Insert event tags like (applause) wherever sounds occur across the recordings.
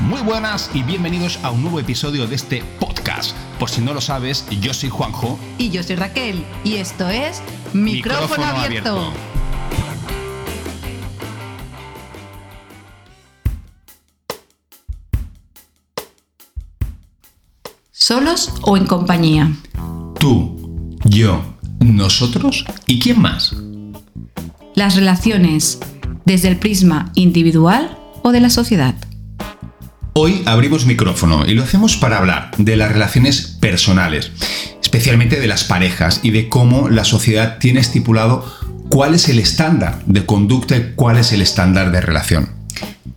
Muy buenas y bienvenidos a un nuevo episodio de este podcast. Por si no lo sabes, yo soy Juanjo. Y yo soy Raquel. Y esto es Micrófono, abierto. ¿Solos o en compañía? Tú, yo, nosotros y quién más. Las relaciones desde el prisma individual o de la sociedad. Hoy abrimos micrófono y lo hacemos para hablar de las relaciones personales, especialmente de las parejas y de cómo la sociedad tiene estipulado cuál es el estándar de conducta y cuál es el estándar de relación.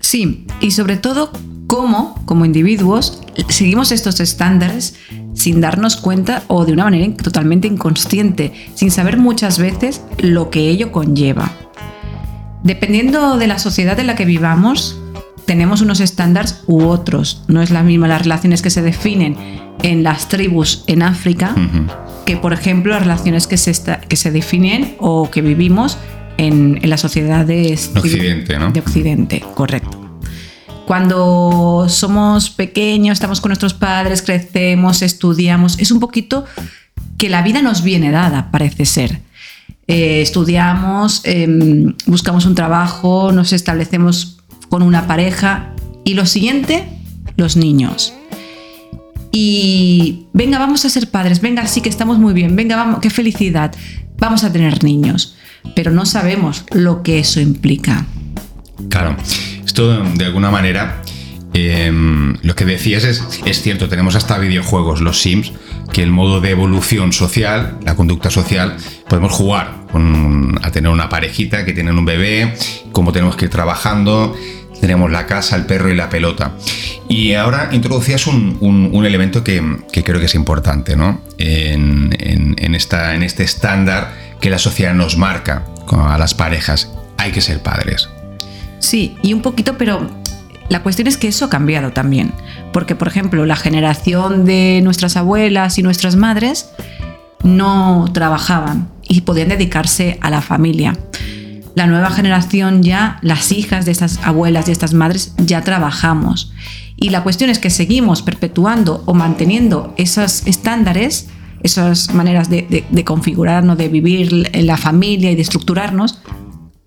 Sí, y sobre todo cómo, como individuos, seguimos estos estándares sin darnos cuenta o de una manera totalmente inconsciente, sin saber muchas veces lo que ello conlleva. Dependiendo de la sociedad en la que vivamos, tenemos unos estándares u otros. No es la misma las relaciones que se definen en las tribus en África que, por ejemplo, las relaciones que se, que se definen o que vivimos en, las sociedades Occidente, ¿no? de Occidente, correcto. Cuando somos pequeños, estamos con nuestros padres, crecemos, estudiamos, es un poquito que la vida nos viene dada, parece ser. Eh, estudiamos, em, buscamos un trabajo, nos establecemos con una pareja. Y lo siguiente, los niños. Y venga, vamos a ser padres, venga, sí que estamos muy bien, venga, vamos, qué felicidad, vamos a tener niños. Pero no sabemos lo que eso implica. Claro, esto de alguna manera em, lo que decías es, es cierto, tenemos hasta videojuegos, los Sims, que el modo de evolución social, la conducta social, podemos jugar a tener una parejita que tienen un bebé, cómo tenemos que ir trabajando, tenemos la casa, el perro y la pelota. Y ahora introducías un, elemento que, creo que es importante, ¿no? En, esta, en este estándar que la sociedad nos marca a las parejas. Hay que ser padres. Sí, y un poquito, pero la cuestión es que eso ha cambiado también. Porque, por ejemplo, la generación de nuestras abuelas y nuestras madres no trabajaban y podían dedicarse a la familia la nueva generación ya, las hijas de estas abuelas y estas madres, ya trabajamos. Y la cuestión es que seguimos perpetuando o manteniendo esos estándares, esas maneras de, configurarnos, de vivir en la familia y de estructurarnos,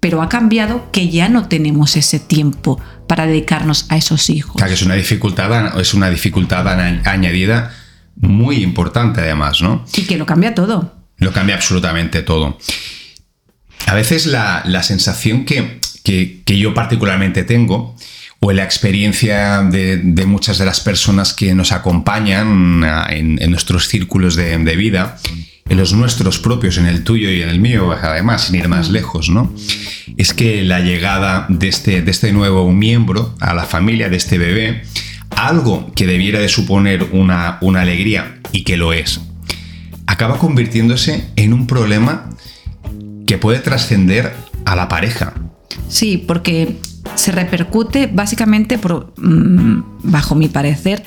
pero ha cambiado que ya no tenemos ese tiempo para dedicarnos a esos hijos. Claro, que es una dificultad, es una dificultad añadida muy importante además, ¿no? Y que lo cambia todo. Lo cambia absolutamente todo. A veces la, sensación que, yo particularmente tengo, o en la experiencia de, muchas de las personas que nos acompañan ah, en, nuestros círculos de, vida, en los nuestros propios, en el tuyo y en el mío, además, sin ir más lejos, ¿no? Es que la llegada de este, de este nuevo miembro a la familia, de este bebé, algo que debiera de suponer una, una alegría, y que lo es, acaba convirtiéndose en un problema que puede trascender a la pareja. Sí, porque se repercute básicamente, por, mm, bajo mi parecer,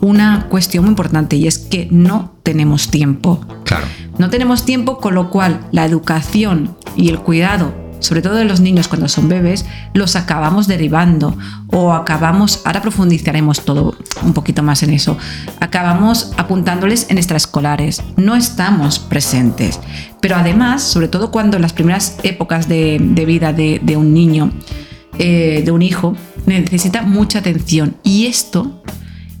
una cuestión muy importante y es que no tenemos tiempo. Claro. No tenemos tiempo, con lo cual la educación y el cuidado sobre todo de los niños cuando son bebés, los acabamos derivando o acabamos, ahora profundizaremos todo un poquito más en eso, acabamos apuntándoles en extraescolares, no estamos presentes. Pero además, sobre todo cuando en las primeras épocas de, vida de, un niño, eh, de un hijo, necesita mucha atención y esto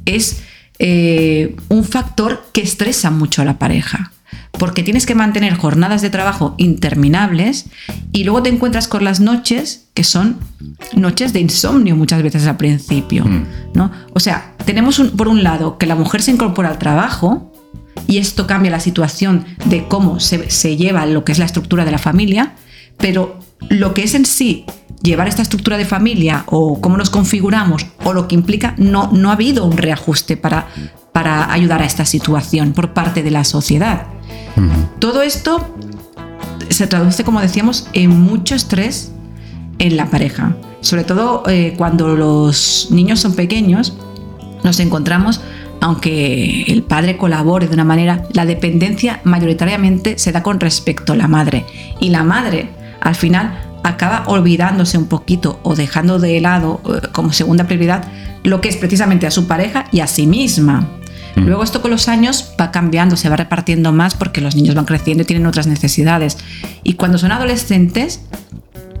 es eh, un factor que estresa mucho a la pareja porque tienes que mantener jornadas de trabajo interminables y luego te encuentras con las noches que son noches de insomnio muchas veces al principio, mm. ¿no? O sea, tenemos por un lado que la mujer se incorpora al trabajo y esto cambia la situación de cómo se, se lleva lo que es la estructura de la familia, pero lo que es en sí llevar esta estructura de familia o cómo nos configuramos o lo que implica, no, no ha habido un reajuste para, para ayudar a esta situación por parte de la sociedad. Todo esto se traduce, como decíamos, en mucho estrés en la pareja. Sobre todo eh, cuando los niños son pequeños, nos encontramos, aunque el padre colabore de una manera, la dependencia mayoritariamente se da con respecto a la madre. Y la madre, al final, acaba olvidándose un poquito o dejando de lado eh, como segunda prioridad lo que es precisamente a su pareja y a sí misma. Mm. Luego esto con los años va cambiando, se va repartiendo más porque los niños van creciendo y tienen otras necesidades. Y cuando son adolescentes,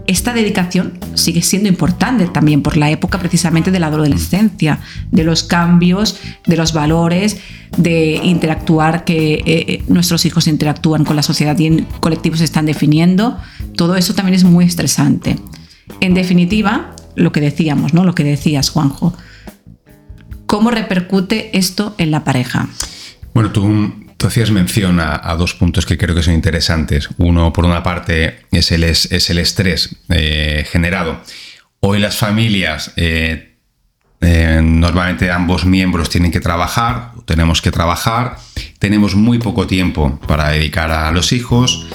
esta dedicación sigue siendo importante también por la época precisamente de la adolescencia, de los cambios, de los valores, de interactuar, que eh, eh, nuestros hijos interactúan con la sociedad y en colectivos se están definiendo. Todo eso también es muy estresante. En definitiva, lo que decíamos, ¿no? Lo que decías, Juanjo. ¿Cómo repercute esto en la pareja? Bueno, tú, hacías mención a, dos puntos que creo que son interesantes. Uno, por una parte, es el, es el estrés eh, generado. Hoy las familias, eh, eh, normalmente ambos miembros tienen que trabajar, tenemos que trabajar, tenemos muy poco tiempo para dedicar a los hijos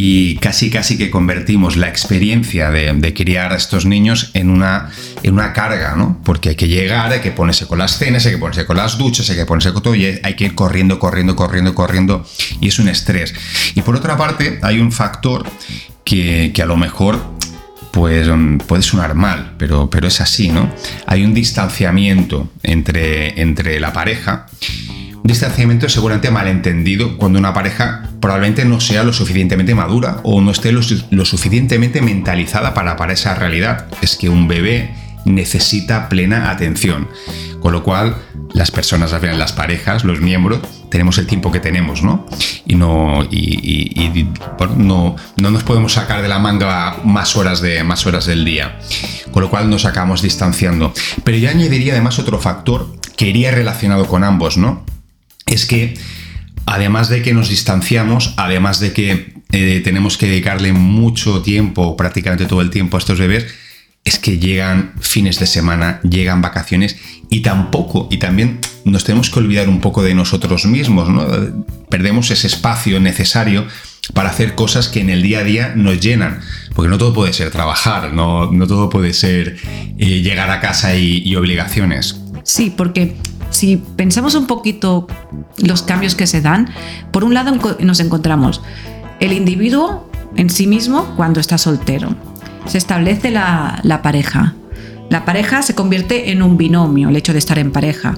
y casi casi que convertimos la experiencia de, criar a estos niños en una, en una carga, ¿no? Porque hay que llegar, hay que ponerse con las cenas, hay que ponerse con las duchas, hay que ponerse con todo y hay que ir corriendo, corriendo, corriendo, corriendo y es un estrés. Y por otra parte hay un factor que, a lo mejor pues mm, puede sonar mal, pero, pero es así, ¿no? Hay un distanciamiento entre, entre la pareja distanciamiento seguramente malentendido cuando una pareja probablemente no sea lo suficientemente madura o no esté lo, suficientemente mentalizada para, para esa realidad. Es que un bebé necesita plena atención. Con lo cual, las personas, las parejas, los miembros, tenemos el tiempo que tenemos, ¿no? Y no, y, no, no, nos podemos sacar de la manga más horas, de, más horas del día. Con lo cual nos acabamos distanciando. Pero yo añadiría además otro factor que iría relacionado con ambos, ¿no? es que además de que nos distanciamos, además de que eh, tenemos que dedicarle mucho tiempo, prácticamente todo el tiempo a estos bebés, es que llegan fines de semana, llegan vacaciones y tampoco, y también nos tenemos que olvidar un poco de nosotros mismos, ¿no? Perdemos ese espacio necesario para hacer cosas que en el día a día nos llenan, porque no todo puede ser trabajar, no, todo puede ser eh, llegar a casa y obligaciones. Sí, porque si pensamos un poquito los cambios que se dan, por un lado nos encontramos el individuo en sí mismo cuando está soltero. Se establece la, pareja. La pareja se convierte en un binomio, el hecho de estar en pareja.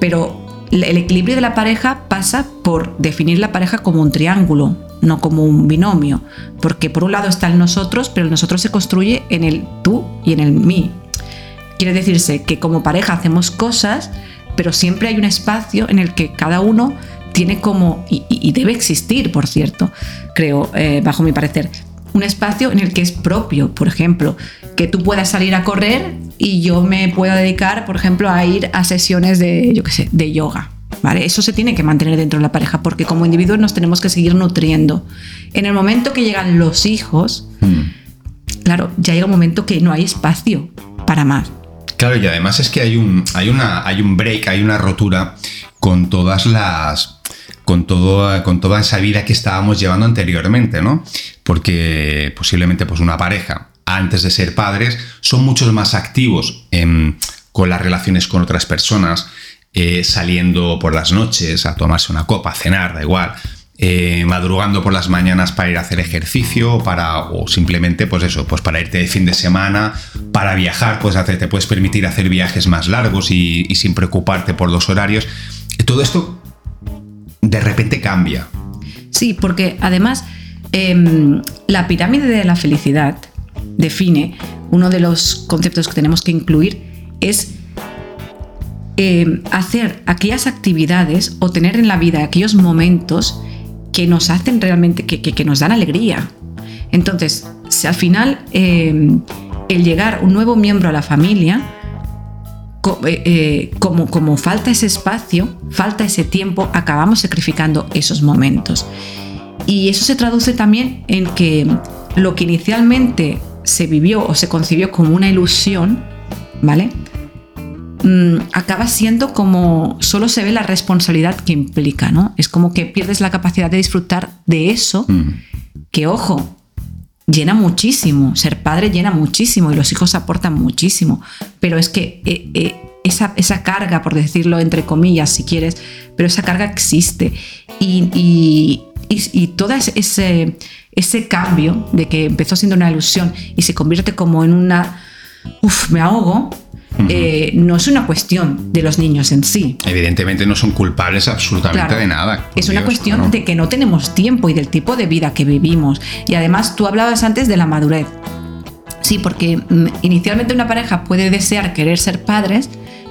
Pero el equilibrio de la pareja pasa por definir la pareja como un triángulo, no como un binomio. Porque por un lado está el nosotros, pero el nosotros se construye en el tú y en el mí. Quiere decirse que como pareja hacemos cosas pero siempre hay un espacio en el que cada uno tiene como, y, debe existir, por cierto, creo, eh, bajo mi parecer, un espacio en el que es propio, por ejemplo, que tú puedas salir a correr y yo me pueda dedicar, por ejemplo, a ir a sesiones de, yo qué sé, de yoga. ¿Vale? Eso se tiene que mantener dentro de la pareja porque como individuos nos tenemos que seguir nutriendo. En el momento que llegan los hijos, hmm. claro, ya llega un momento que no hay espacio para más. Claro, y además es que hay un, hay una, hay un break, hay una rotura con todas las. Con, todo, con toda esa vida que estábamos llevando anteriormente, ¿no? Porque posiblemente pues una pareja, antes de ser padres, son muchos más activos con las relaciones con otras personas, eh, saliendo por las noches a tomarse una copa, a cenar, da igual eh, madrugando por las mañanas para ir a hacer ejercicio para, o simplemente pues eso, pues para irte de fin de semana, para viajar, pues hacer, te puedes permitir hacer viajes más largos y, sin preocuparte por los horarios. Todo esto de repente cambia. Sí, porque además em, la pirámide de la felicidad define uno de los conceptos que tenemos que incluir es em, hacer aquellas actividades o tener en la vida aquellos momentos que nos hacen realmente, que, nos dan alegría. Entonces, si al final eh, el llegar un nuevo miembro a la familia, eh, eh, como, como falta ese espacio, falta ese tiempo, acabamos sacrificando esos momentos. Y eso se traduce también en que lo que inicialmente se vivió o se concibió como una ilusión, ¿vale? Mm, acaba siendo como solo se ve la responsabilidad que implica, ¿no? Es como que pierdes la capacidad de disfrutar de eso, que ojo, llena muchísimo, ser padre llena muchísimo y los hijos aportan muchísimo, pero es que eh, eh, esa, esa, carga, por decirlo entre comillas, si quieres, pero esa carga existe. Y, y, todo ese, ese cambio de que empezó siendo una ilusión y se convierte como en una, uff, me ahogo, eh, no es una cuestión de los niños en sí. Evidentemente no son culpables absolutamente de nada. Es una cuestión de que no tenemos tiempo y del tipo de vida que vivimos. Y además tú hablabas antes de la madurez. Sí, porque mm, inicialmente una pareja puede desear querer ser padres,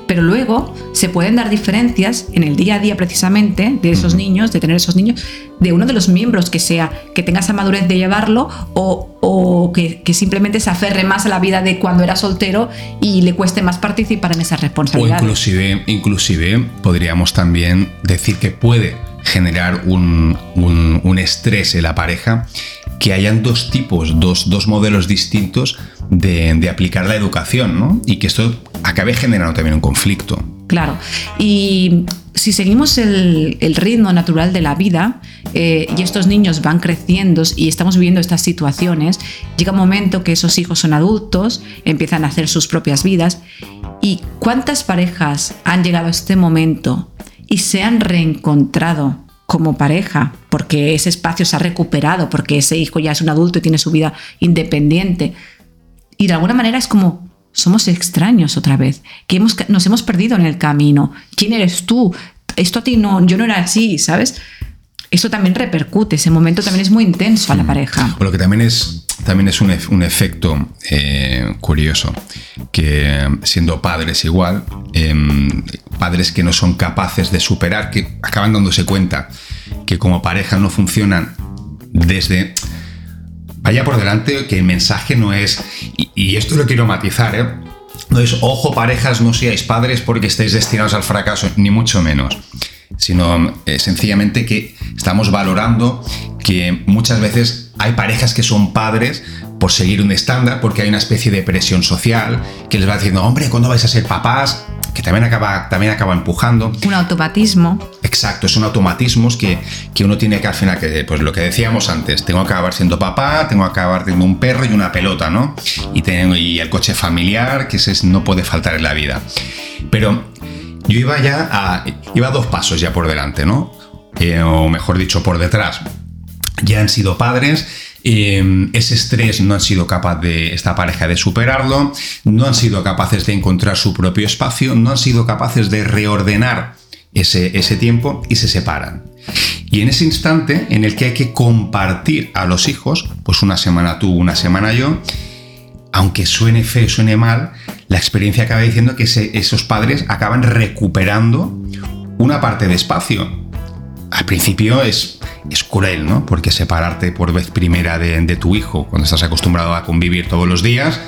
pero luego se pueden dar diferencias en el día a día precisamente de esos niños, de tener esos niños, de uno de los miembros que sea, que tenga esa madurez de llevarlo o, que, simplemente se aferre más a la vida de cuando era soltero y le cueste más participar en esas responsabilidades. O inclusive, inclusive podríamos también decir que puede generar un, un estrés en la pareja que hayan dos tipos, dos, dos modelos distintos de, aplicar la educación, ¿no? Y que esto acabe generando también un conflicto. Claro. Y si seguimos el, ritmo natural de la vida eh, y estos niños van creciendo y estamos viviendo estas situaciones, llega un momento que esos hijos son adultos, empiezan a hacer sus propias vidas. ¿Y cuántas parejas han llegado a este momento y se han reencontrado como pareja, porque ese espacio se ha recuperado, porque ese hijo ya es un adulto y tiene su vida independiente? Y de alguna manera es como, somos extraños otra vez, que hemos, nos hemos perdido en el camino. ¿Quién eres tú? Esto a ti no, yo no era así, ¿sabes? Eso también repercute, ese momento también es muy intenso a la pareja. Lo que también es, también es un, un efecto eh, curioso, que siendo padres igual, em, padres que no son capaces de superar, que acaban dándose cuenta que como pareja no funcionan desde vaya por delante que el mensaje no es, y, esto lo quiero matizar, ¿eh? no es, ojo parejas, no seáis padres porque estáis destinados al fracaso, ni mucho menos, sino eh, sencillamente que estamos valorando que muchas veces hay parejas que son padres por seguir un estándar, porque hay una especie de presión social que les va diciendo, hombre, ¿cuándo vais a ser papás? Que también acaba, también acaba empujando. Un automatismo. Exacto, son automatismos que, que uno tiene que al final, que, pues lo que decíamos antes, tengo que acabar siendo papá, tengo que acabar teniendo un perro y una pelota, ¿no? Y, tengo, y el coche familiar, que ese no puede faltar en la vida. Pero yo iba ya a, iba dos pasos ya por delante, ¿no? Eh, o mejor dicho, por detrás. Ya han sido padres Em, ese estrés no han sido capaz de esta pareja de superarlo, no han sido capaces de encontrar su propio espacio, no han sido capaces de reordenar ese, ese tiempo y se separan. Y en ese instante en el que hay que compartir a los hijos, pues una semana tú, una semana yo, aunque suene feo, suene mal, la experiencia acaba diciendo que esos padres acaban recuperando una parte de espacio. Al principio es es cruel, ¿no? Porque separarte por vez primera de, tu hijo, cuando estás acostumbrado a convivir todos los días,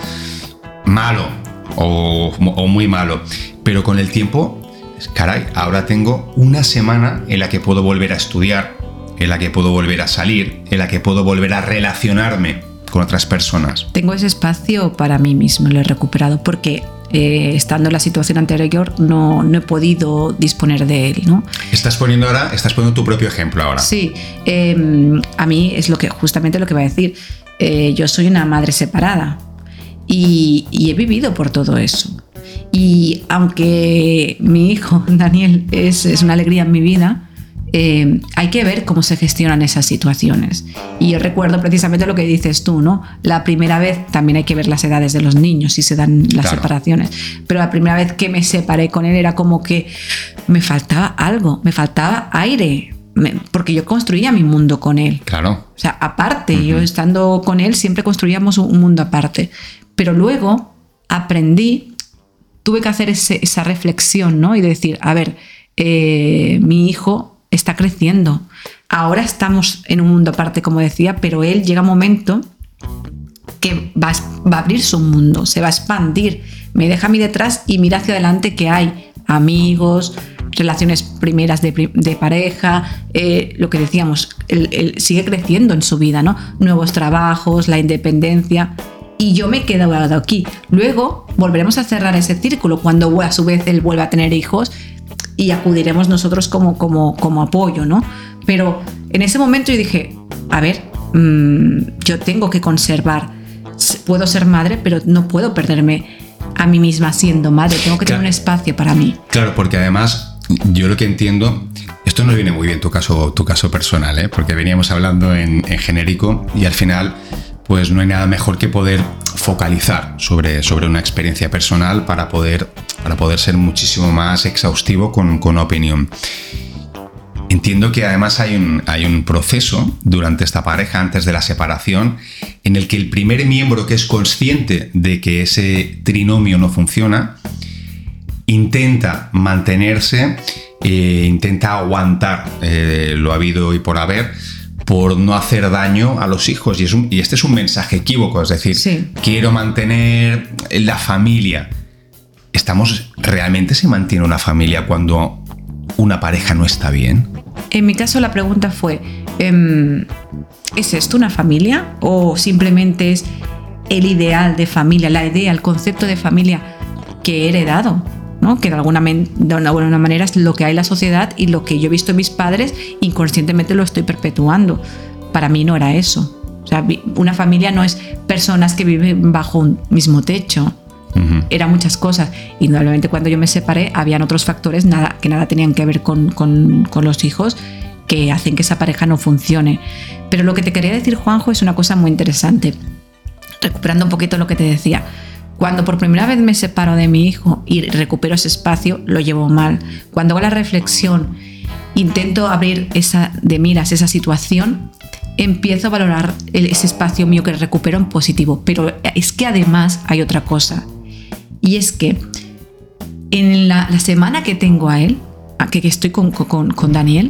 malo o, muy malo. Pero con el tiempo, caray, ahora tengo una semana en la que puedo volver a estudiar, en la que puedo volver a salir, en la que puedo volver a relacionarme con otras personas. Tengo ese espacio para mí mismo, lo he recuperado, porque eh, estando en la situación anterior, no, no, he podido disponer de él. ¿no? Estás poniendo ahora, estás poniendo tu propio ejemplo ahora. Sí, em, a mí es lo que, justamente lo que va a decir. Eh, yo soy una madre separada y, y he vivido por todo eso. Y aunque mi hijo, (laughs) Daniel, es, es una alegría en mi vida, eh, hay que ver cómo se gestionan esas situaciones. Y yo recuerdo precisamente lo que dices tú, ¿no? La primera vez también hay que ver las edades de los niños si se dan las separaciones. Pero la primera vez que me separé con él era como que me faltaba algo, me faltaba aire. porque yo construía mi mundo con él. Claro. O sea, aparte, yo estando con él siempre construíamos un mundo aparte. Pero luego aprendí, tuve que hacer esa reflexión, ¿no? Y decir, a ver, eh, mi hijo está creciendo. Ahora estamos en un mundo aparte, como decía, pero él llega un momento que va, a abrir su mundo, se va a expandir. Me deja a mí detrás y mira hacia adelante que hay amigos, relaciones primeras de, pareja, eh, lo que decíamos, él, sigue creciendo en su vida, ¿no? Nuevos trabajos, la independencia. Y yo me he quedado aquí. Luego volveremos a cerrar ese círculo cuando a su vez él vuelva a tener hijos y acudiremos nosotros como, como, como apoyo, ¿no? Pero en ese momento yo dije, a ver, mm, yo tengo que conservar, puedo ser madre, pero no puedo perderme a mí misma siendo madre, tengo que tener un espacio para mí. Claro, porque además yo lo que entiendo, esto nos viene muy bien tu caso, tu caso personal, ¿eh? porque veníamos hablando en, genérico y al final pues no hay nada mejor que poder focalizar sobre, sobre una experiencia personal para poder, para poder ser muchísimo más exhaustivo con, con opinión. Entiendo que además hay un, hay un proceso durante esta pareja, antes de la separación, en el que el primer miembro que es consciente de que ese trinomio no funciona, intenta mantenerse, eh, intenta aguantar eh, lo habido y por haber, por no hacer daño a los hijos. Y, es y este es un mensaje equívoco, es decir, quiero mantener la familia. ¿Estamos realmente se mantiene una familia cuando una pareja no está bien? En mi caso la pregunta fue, em, ¿es esto una familia o simplemente es el ideal de familia, la idea, el concepto de familia que he heredado? ¿No? que de alguna, de una buena manera es lo que hay en la sociedad y lo que yo he visto en mis padres, inconscientemente lo estoy perpetuando. Para mí no era eso. O sea, una familia no es personas que viven bajo un mismo techo. Era muchas cosas. Indudablemente cuando yo me separé habían otros factores nada, que nada tenían que ver con, con, con los hijos que hacen que esa pareja no funcione. Pero lo que te quería decir, Juanjo, es una cosa muy interesante. Recuperando un poquito lo que te decía. Cuando por primera vez me separo de mi hijo y recupero ese espacio, lo llevo mal. Cuando hago la reflexión, intento abrir esa de miras, esa situación, empiezo a valorar ese espacio mío que recupero en positivo. Pero es que además hay otra cosa. Y es que en la, semana que tengo a él, que, estoy con, con, Daniel,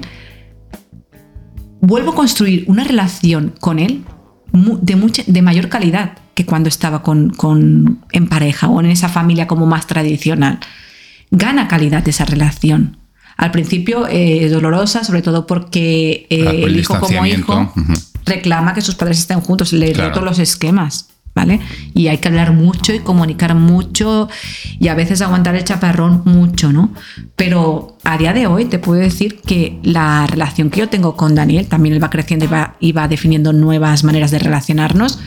vuelvo a construir una relación con él de, de mayor calidad que cuando estaba con, con, en pareja o en esa familia como más tradicional. Gana calidad esa relación. Al principio eh, es dolorosa, sobre todo porque eh, el, hijo como hijo reclama que sus padres estén juntos, le claro. roto los esquemas. ¿Vale? Y hay que hablar mucho y comunicar mucho y a veces aguantar el chaparrón mucho, ¿no? Pero a día de hoy te puedo decir que la relación que yo tengo con Daniel, también él va creciendo y va, definiendo nuevas maneras de relacionarnos,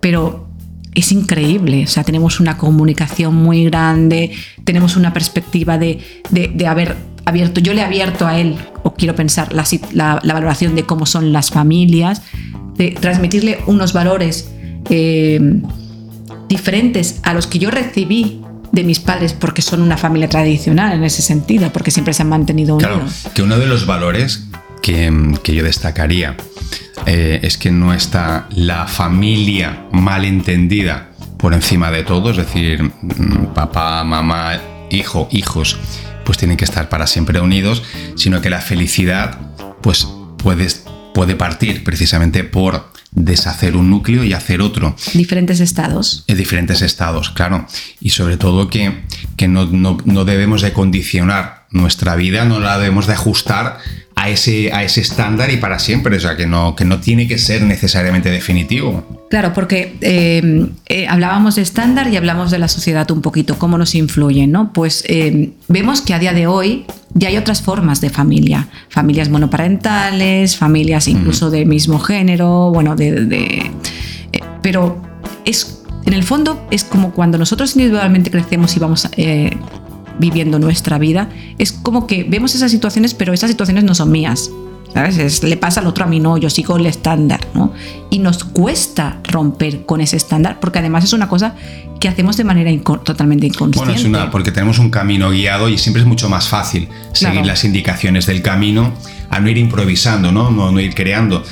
pero es increíble, o sea, tenemos una comunicación muy grande, tenemos una perspectiva de, haber abierto, yo le he abierto a él, o quiero pensar, la, la valoración de cómo son las familias, de transmitirle unos valores eh, diferentes a los que yo recibí de mis padres porque son una familia tradicional en ese sentido, porque siempre se han mantenido unidos. Claro, que uno de los valores que, que yo destacaría eh, es que no está la familia mal entendida por encima de todo, es decir, mm, papá, mamá, hijo, hijos, pues tienen que estar para siempre unidos, sino que la felicidad pues puede, puede partir precisamente por deshacer un núcleo y hacer otro. Diferentes estados. En diferentes estados, claro. Y sobre todo que, que no, no, no, debemos de condicionar nuestra vida, no la debemos de ajustar a ese, a ese estándar y para siempre, o sea, que no, que no tiene que ser necesariamente definitivo. Claro, porque eh, eh, hablábamos de estándar y hablamos de la sociedad un poquito, cómo nos influye, ¿no? Pues eh, vemos que a día de hoy ya hay otras formas de familia, familias monoparentales, familias incluso de mismo género, bueno, de, pero es en el fondo es como cuando nosotros individualmente crecemos y vamos viviendo nuestra vida, es como que vemos esas situaciones, pero esas situaciones no son mías. ¿Sabes? le pasa al otro a mí, no, yo sigo el estándar, ¿no? Y nos cuesta romper con ese estándar, porque además es una cosa que hacemos de manera totalmente inconsciente. Bueno, es una, porque tenemos un camino guiado y siempre es mucho más fácil seguir las indicaciones del camino a no ir improvisando, ¿no? No, no ir creando.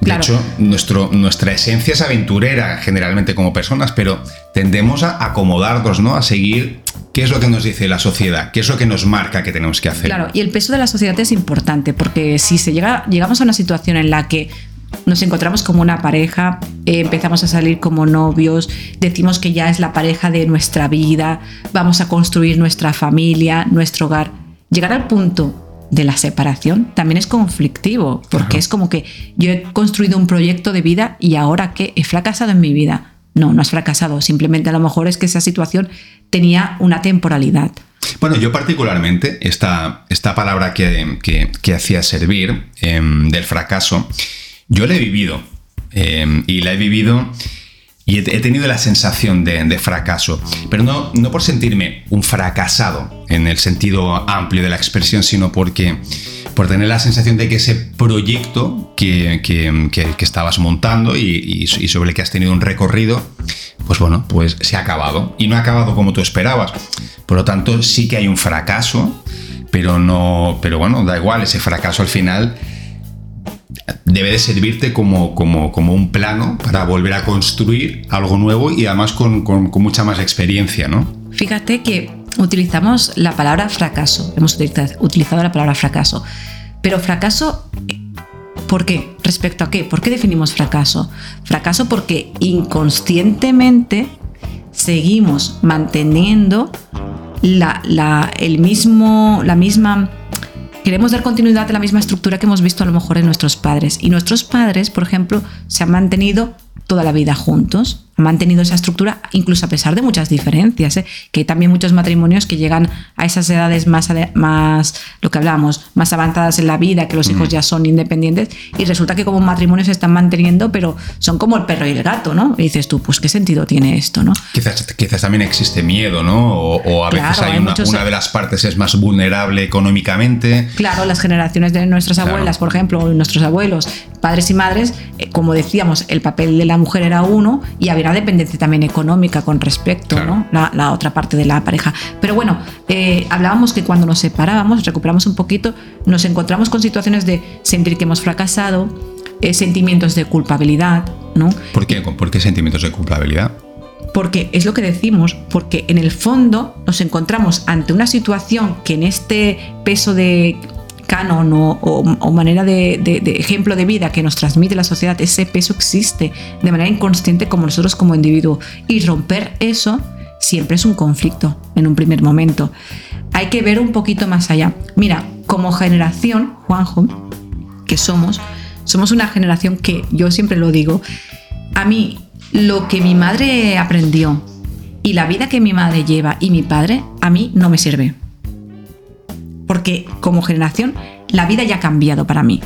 De hecho, nuestro, nuestra esencia es aventurera generalmente como personas, pero tendemos a acomodarnos, ¿no? A seguir qué es lo que nos dice la sociedad, qué es lo que nos marca que tenemos que hacer. Claro, y el peso de la sociedad es importante, porque si se llega, llegamos a una situación en la que nos encontramos como una pareja, eh, empezamos a salir como novios, decimos que ya es la pareja de nuestra vida, vamos a construir nuestra familia, nuestro hogar. Llegar al punto de la separación también es conflictivo, porque es como que yo he construido un proyecto de vida y ahora que he fracasado en mi vida. No, no has fracasado, simplemente a lo mejor es que esa situación tenía una temporalidad. Bueno, yo particularmente, esta, esta palabra que, que, hacía servir em, del fracaso, yo la he vivido. Em, y la he vivido y he, tenido la sensación de, fracaso, pero no, no por sentirme un fracasado en el sentido amplio de la expresión, sino porque por tener la sensación de que ese proyecto que, estabas montando y, sobre el que has tenido un recorrido, pues bueno, pues se ha acabado. Y no ha acabado como tú esperabas. Por lo tanto, sí que hay un fracaso, pero no. Pero bueno, da igual, ese fracaso al final debe de servirte como, como, como, un plano para volver a construir algo nuevo y además con, con, mucha más experiencia, ¿no? Fíjate que utilizamos la palabra fracaso, hemos utilizado la palabra fracaso, pero fracaso, ¿por qué? ¿Respecto a qué? ¿Por qué definimos fracaso? Fracaso porque inconscientemente seguimos manteniendo la, la, el mismo, la misma queremos dar continuidad a la misma estructura que hemos visto a lo mejor en nuestros padres. Y nuestros padres, por ejemplo, se han mantenido toda la vida juntos, mantenido esa estructura incluso a pesar de muchas diferencias, ¿eh? que hay también muchos matrimonios que llegan a esas edades más, más, lo que hablamos, más avanzadas en la vida, que los hijos ya son independientes, y resulta que como matrimonio se están manteniendo, pero son como el perro y el gato, ¿no? Y dices tú, pues qué sentido tiene esto, ¿no? Quizás, quizás también existe miedo, ¿no? O, a veces hay, una, de las partes es más vulnerable económicamente. Claro, las generaciones de nuestras abuelas, por ejemplo, nuestros abuelos, padres y madres, eh, como decíamos, el papel de la mujer era uno y había una dependencia también económica con respecto, ¿no? La, otra parte de la pareja. Pero bueno, eh, hablábamos que cuando nos separábamos, recuperamos un poquito, nos encontramos con situaciones de sentir que hemos fracasado, eh, sentimientos de culpabilidad, ¿no? ¿Por qué? ¿Por qué sentimientos de culpabilidad? Porque es lo que decimos, porque en el fondo nos encontramos ante una situación que en este peso de canon o, manera de, ejemplo de vida que nos transmite la sociedad, ese peso existe de manera inconsciente como nosotros como individuo. Y romper eso siempre es un conflicto en un primer momento. Hay que ver un poquito más allá. Mira, como generación, Juanjo, que somos, somos una generación que, yo siempre lo digo, a mí lo que mi madre aprendió y la vida que mi madre lleva y mi padre, a mí no me sirve porque como generación la vida ya ha cambiado para mí.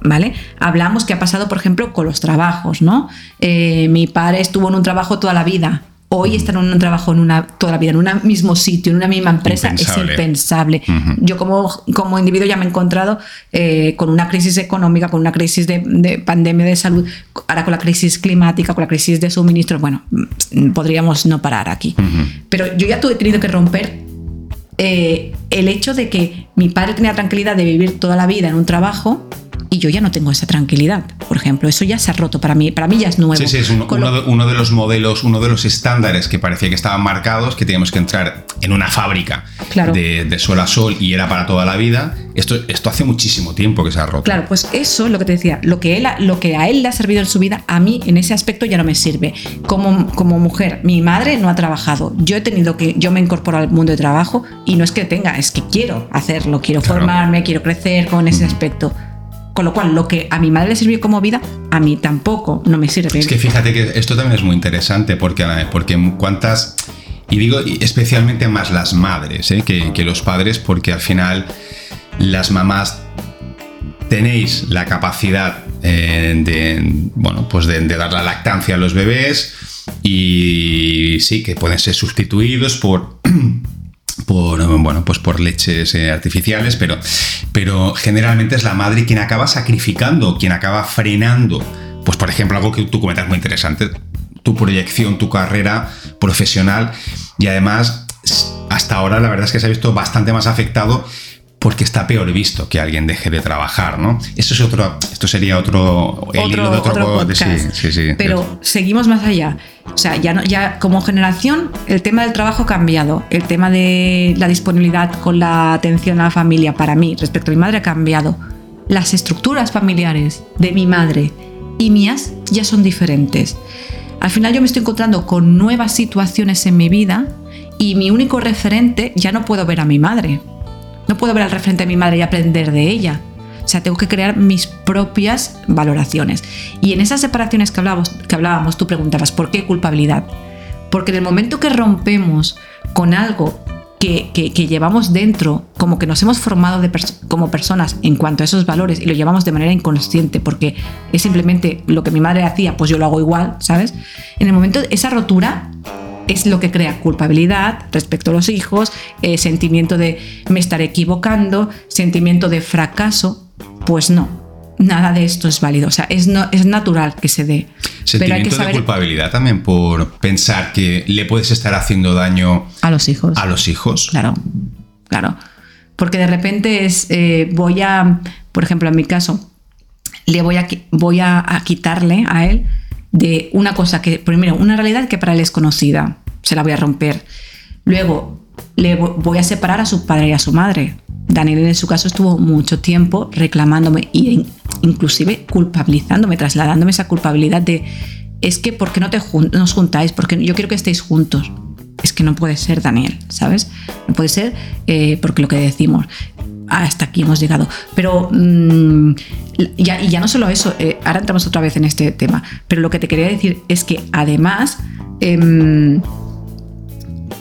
¿Vale? Hablamos que ha pasado, por ejemplo, con los trabajos, ¿no? Eh, mi padre estuvo en un trabajo toda la vida. Hoy estar en un trabajo en una, toda la vida, en un mismo sitio, en una misma empresa, es impensable. Yo como, como individuo ya me he encontrado eh, con una crisis económica, con una crisis de, pandemia de salud, ahora con la crisis climática, con la crisis de suministro. Bueno, mm, podríamos no parar aquí. Pero yo ya tuve tenido que romper eh, el hecho de que mi padre tenía tranquilidad de vivir toda la vida en un trabajo y yo ya no tengo esa tranquilidad. Por ejemplo, eso ya se ha roto para mí, para mí ya es nuevo. Sí, sí, es uno, de, los modelos, uno de los estándares que parecía que estaban marcados, que teníamos que entrar en una fábrica de, sol a sol y era para toda la vida. Esto, esto hace muchísimo tiempo que se ha roto. Claro, pues eso es lo que te decía, lo que, él, lo que a él le ha servido en su vida, a mí en ese aspecto ya no me sirve. Como, como mujer, mi madre no ha trabajado, yo he tenido que, yo me incorporo al mundo de trabajo y no es que tenga, es que quiero hacerlo, quiero formarme, quiero crecer con ese aspecto con lo cual, lo que a mi madre le sirvió como vida, a mí tampoco no me sirve. Es que fíjate que esto también es muy interesante porque, porque cuántas... Y digo especialmente más las madres ¿eh? que, los padres, porque al final las mamás tenéis la capacidad eh, de, bueno, pues de, dar la lactancia a los bebés y sí, que pueden ser sustituidos por (clears throat) por, bueno, pues por leches eh, artificiales, pero, pero generalmente es la madre quien acaba sacrificando, quien acaba frenando. Pues por ejemplo, algo que tú comentas muy interesante, tu proyección, tu carrera profesional y además hasta ahora la verdad es que se ha visto bastante más afectado porque está peor visto que alguien deje de trabajar, ¿no? Eso es otro, esto sería otro, el hilo de otro, sí, sí, sí, Pero seguimos más allá. O sea, ya, no, ya como generación el tema del trabajo ha cambiado, el tema de la disponibilidad con la atención a la familia para mí respecto a mi madre ha cambiado. Las estructuras familiares de mi madre y mías ya son diferentes. Al final yo me estoy encontrando con nuevas situaciones en mi vida y mi único referente ya no puedo ver a mi madre no puedo ver al referente de mi madre y aprender de ella. O sea, tengo que crear mis propias valoraciones. Y en esas separaciones que hablábamos, que hablábamos tú preguntabas, ¿por qué culpabilidad? Porque en el momento que rompemos con algo que, llevamos dentro, como que nos hemos formado como personas en cuanto a esos valores y lo llevamos de manera inconsciente, porque es simplemente lo que mi madre hacía, pues yo lo hago igual, ¿sabes? En el momento, esa rotura es lo que crea culpabilidad respecto a los hijos, eh, sentimiento de me estaré equivocando, sentimiento de fracaso. Pues no, nada de esto es válido. O sea, es, no, es natural que se dé. Sentimiento de culpabilidad también por pensar que le puedes estar haciendo daño a los hijos. A los hijos. Claro, claro. Porque de repente es, eh, voy a, por ejemplo, en mi caso, le voy a, voy a, quitarle a él de una cosa que, primero, una realidad que para él es conocida, se la voy a romper. Luego, le voy a separar a su padre y a su madre. Daniel en su caso estuvo mucho tiempo reclamándome e inclusive culpabilizándome, trasladándome esa culpabilidad de es que ¿por qué no te nos juntáis? Porque yo quiero que estéis juntos. Es que no puede ser, Daniel, ¿sabes? No puede ser eh, porque lo que decimos, hasta aquí hemos llegado. Pero mm, ya, no solo eso, eh, ahora entramos otra vez en este tema, pero lo que te quería decir es que además, em,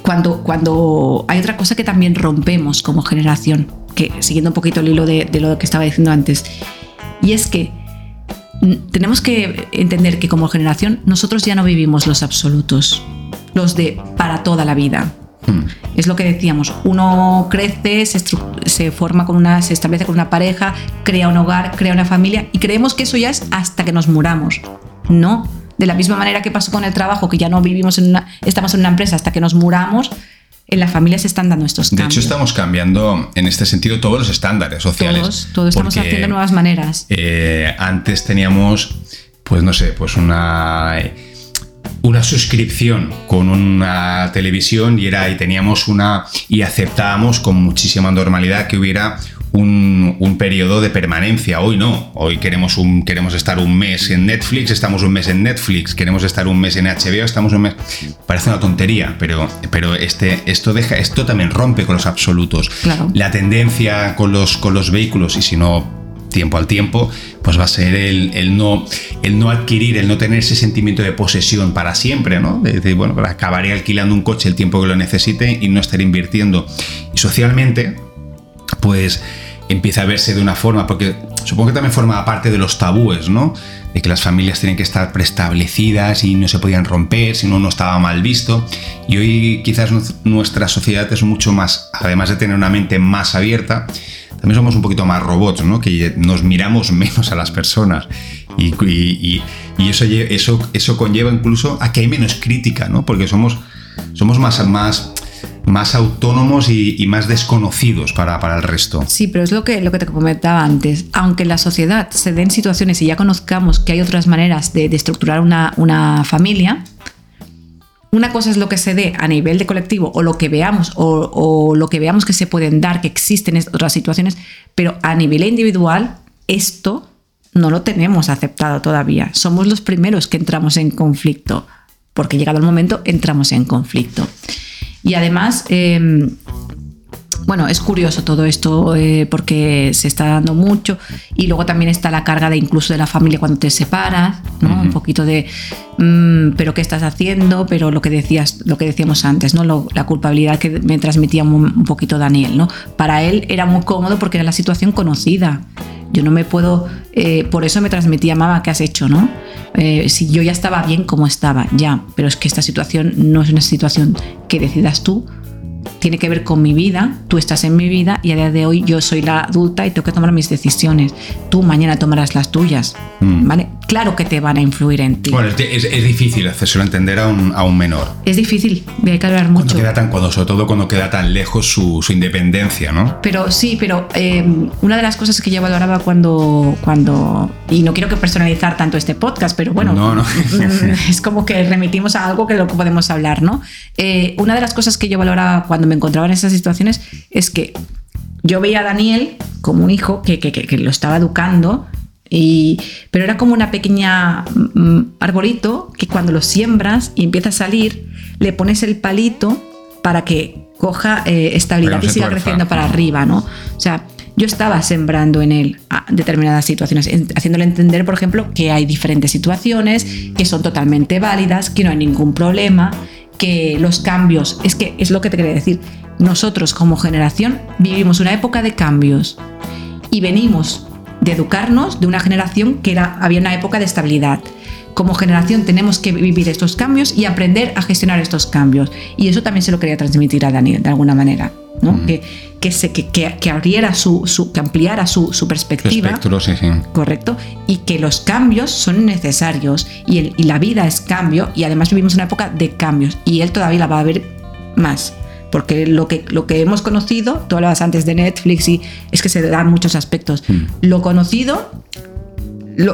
cuando, cuando hay otra cosa que también rompemos como generación, que siguiendo un poquito el hilo de, de lo que estaba diciendo antes, y es que tenemos que entender que como generación nosotros ya no vivimos los absolutos, los de para toda la vida. Hmm. Es lo que decíamos, uno crece, se, se, forma con una, se establece con una pareja, crea un hogar, crea una familia y creemos que eso ya es hasta que nos muramos. No, de la misma manera que pasó con el trabajo, que ya no vivimos en una, estamos en una empresa hasta que nos muramos, en la familia se están dando estos cambios. De hecho, estamos cambiando en este sentido todos los estándares sociales. Todos, todos estamos haciendo nuevas maneras. Eh, antes teníamos, pues no sé, pues una una suscripción con una televisión y era y teníamos una y aceptábamos con muchísima normalidad que hubiera un, periodo de permanencia. Hoy no. Hoy queremos, un, queremos estar un mes en Netflix, estamos un mes en Netflix. Queremos estar un mes en HBO, estamos un mes. Parece una tontería, pero, pero este, esto, deja, esto también rompe con los absolutos. La tendencia con los, con los vehículos, y si no tiempo al tiempo, pues va a ser el, no, el no adquirir, el no tener ese sentimiento de posesión para siempre, ¿no? De decir, bueno, acabaré alquilando un coche el tiempo que lo necesite y no estar invirtiendo. Y socialmente, pues empieza a verse de una forma, porque supongo que también forma parte de los tabúes, ¿no? De que las familias tienen que estar preestablecidas y no se podían romper, si no, no estaba mal visto. Y hoy quizás nuestra sociedad es mucho más, además de tener una mente más abierta, también somos un poquito más robots, ¿no? Que nos miramos menos a las personas. Y, eso, eso, eso conlleva incluso a que hay menos crítica, ¿no? Porque somos, somos más, más más autónomos y, más desconocidos para, para, el resto. Sí, pero es lo que, lo que te comentaba antes. Aunque en la sociedad se den situaciones y ya conozcamos que hay otras maneras de, estructurar una, una, familia, una cosa es lo que se dé a nivel de colectivo o lo que veamos o, lo que veamos que se pueden dar, que existen otras situaciones, pero a nivel individual esto no lo tenemos aceptado todavía. Somos los primeros que entramos en conflicto, porque llegado el momento entramos en conflicto. Y además, em, bueno, es curioso todo esto eh, porque se está dando mucho y luego también está la carga de incluso de la familia cuando te separas, ¿no? Un poquito de, mm, pero qué estás haciendo, pero lo que decías, lo que decíamos antes, ¿no? la culpabilidad que me transmitía un, poquito Daniel, ¿no? Para él era muy cómodo porque era la situación conocida. Yo no me puedo, eh, por eso me transmitía, mamá, ¿qué has hecho, no? Eh, si yo ya estaba bien como estaba, ya, pero es que esta situación no es una situación que decidas tú, tiene que ver con mi vida, tú estás en mi vida y a día de hoy yo soy la adulta y tengo que tomar mis decisiones. Tú mañana tomarás las tuyas, mm. ¿vale? Claro que te van a influir en ti. Bueno, es, es difícil hacérselo entender a un, a un, menor. Es difícil, hay que hablar mucho. Cuando queda tan, cuando, sobre todo cuando queda tan lejos su, su independencia, ¿no? Pero sí, pero eh, una de las cosas que yo valoraba cuando, cuando, y no quiero que personalizar tanto este podcast, pero bueno, no, no. (laughs) es como que remitimos a algo que lo podemos hablar, ¿no? Eh, una de las cosas que yo valoraba cuando me encontraba en esas situaciones es que yo veía a Daniel como un hijo que, que, que lo estaba educando y, pero era como una pequeña mm, arbolito que cuando lo siembras y empieza a salir, le pones el palito para que coja eh, estabilidad y siga creciendo para arriba, ¿no? O sea, yo estaba sembrando en él determinadas situaciones, haciéndole entender, por ejemplo, que hay diferentes situaciones, que son totalmente válidas, que no hay ningún problema, que los cambios, es que es lo que te quería decir, nosotros como generación vivimos una época de cambios y venimos de educarnos de una generación que era, había una época de estabilidad. como generación tenemos que vivir estos cambios y aprender a gestionar estos cambios. Y eso también se lo quería transmitir a Daniel de alguna manera, ¿no? que, que, se, que, que, abriera su, su, que ampliara su, su perspectiva. Espectro, sí, sí. Correcto. Y que los cambios son necesarios y, el, y la vida es cambio y además vivimos una época de cambios y él todavía la va a ver más porque lo que, lo que hemos conocido, tú hablabas antes de Netflix y es que se dan muchos aspectos. Mm. Lo conocido,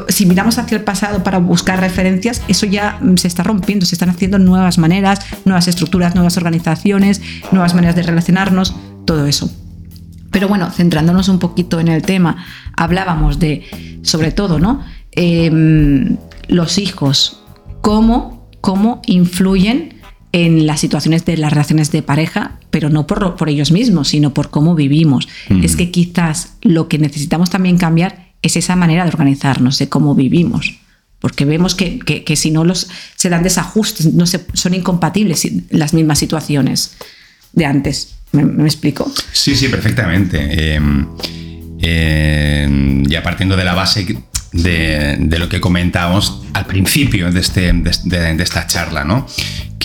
si miramos hacia el pasado para buscar referencias, eso ya mm, se está rompiendo, se están haciendo nuevas maneras, nuevas estructuras, nuevas organizaciones, nuevas maneras de relacionarnos, todo eso. Pero bueno, centrándonos un poquito en el tema, hablábamos de, sobre todo, ¿no? Em, los hijos, cómo, cómo influyen en las situaciones de las relaciones de pareja, pero no por, por ellos mismos, sino por cómo vivimos. Es que quizás lo que necesitamos también cambiar es esa manera de organizarnos, de cómo vivimos. Porque vemos que, que, si no los, se dan desajustes, no se, son incompatibles las mismas situaciones de antes. ¿Me, explico? Sí, sí, perfectamente. Em, em, ya partiendo de la base de, lo que comentábamos al principio de, este, de esta charla, ¿no?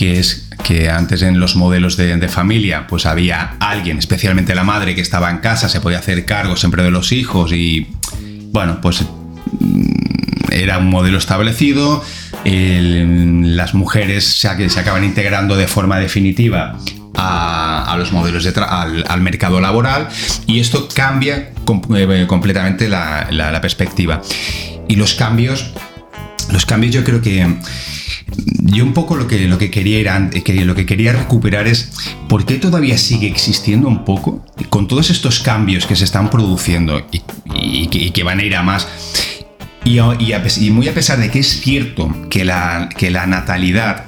que es que antes en los modelos de, familia pues había alguien, especialmente la madre, que estaba en casa, se podía hacer cargo siempre de los hijos y bueno, pues mm, era un modelo establecido, las mujeres se, acaban integrando de forma definitiva a, los modelos de al, mercado laboral y esto cambia eh, completamente la, perspectiva. Y los cambios, los cambios yo creo que yo un poco lo que, lo que quería era, lo que quería recuperar es por qué todavía sigue existiendo un poco, con todos estos cambios que se están produciendo y, que, van a ir a más, y, muy a pesar de que es cierto que la, que la natalidad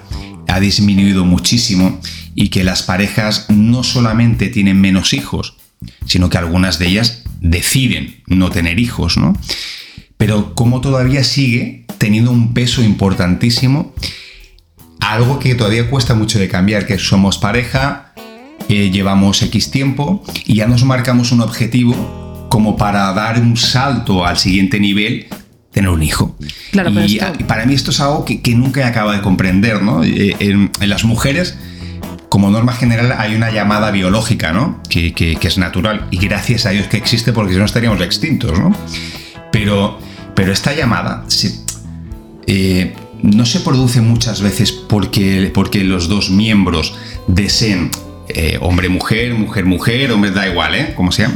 ha disminuido muchísimo y que las parejas no solamente tienen menos hijos, sino que algunas de ellas deciden no tener hijos, ¿no? Pero como todavía sigue teniendo un peso importantísimo algo que todavía cuesta mucho de cambiar, que somos pareja, eh, llevamos X tiempo y ya nos marcamos un objetivo como para dar un salto al siguiente nivel, tener un hijo. Claro, y, para mí esto es algo que, nunca he acabado de comprender, ¿no? Eh, en, las mujeres, como norma general, hay una llamada biológica, ¿no? Que, es natural y gracias a Dios que existe porque si no estaríamos extintos, ¿no? Pero, esta llamada eh, no se produce muchas veces porque, porque los dos miembros deseen eh, hombre-mujer, mujer-mujer, hombre, da igual, ¿eh? Como sea,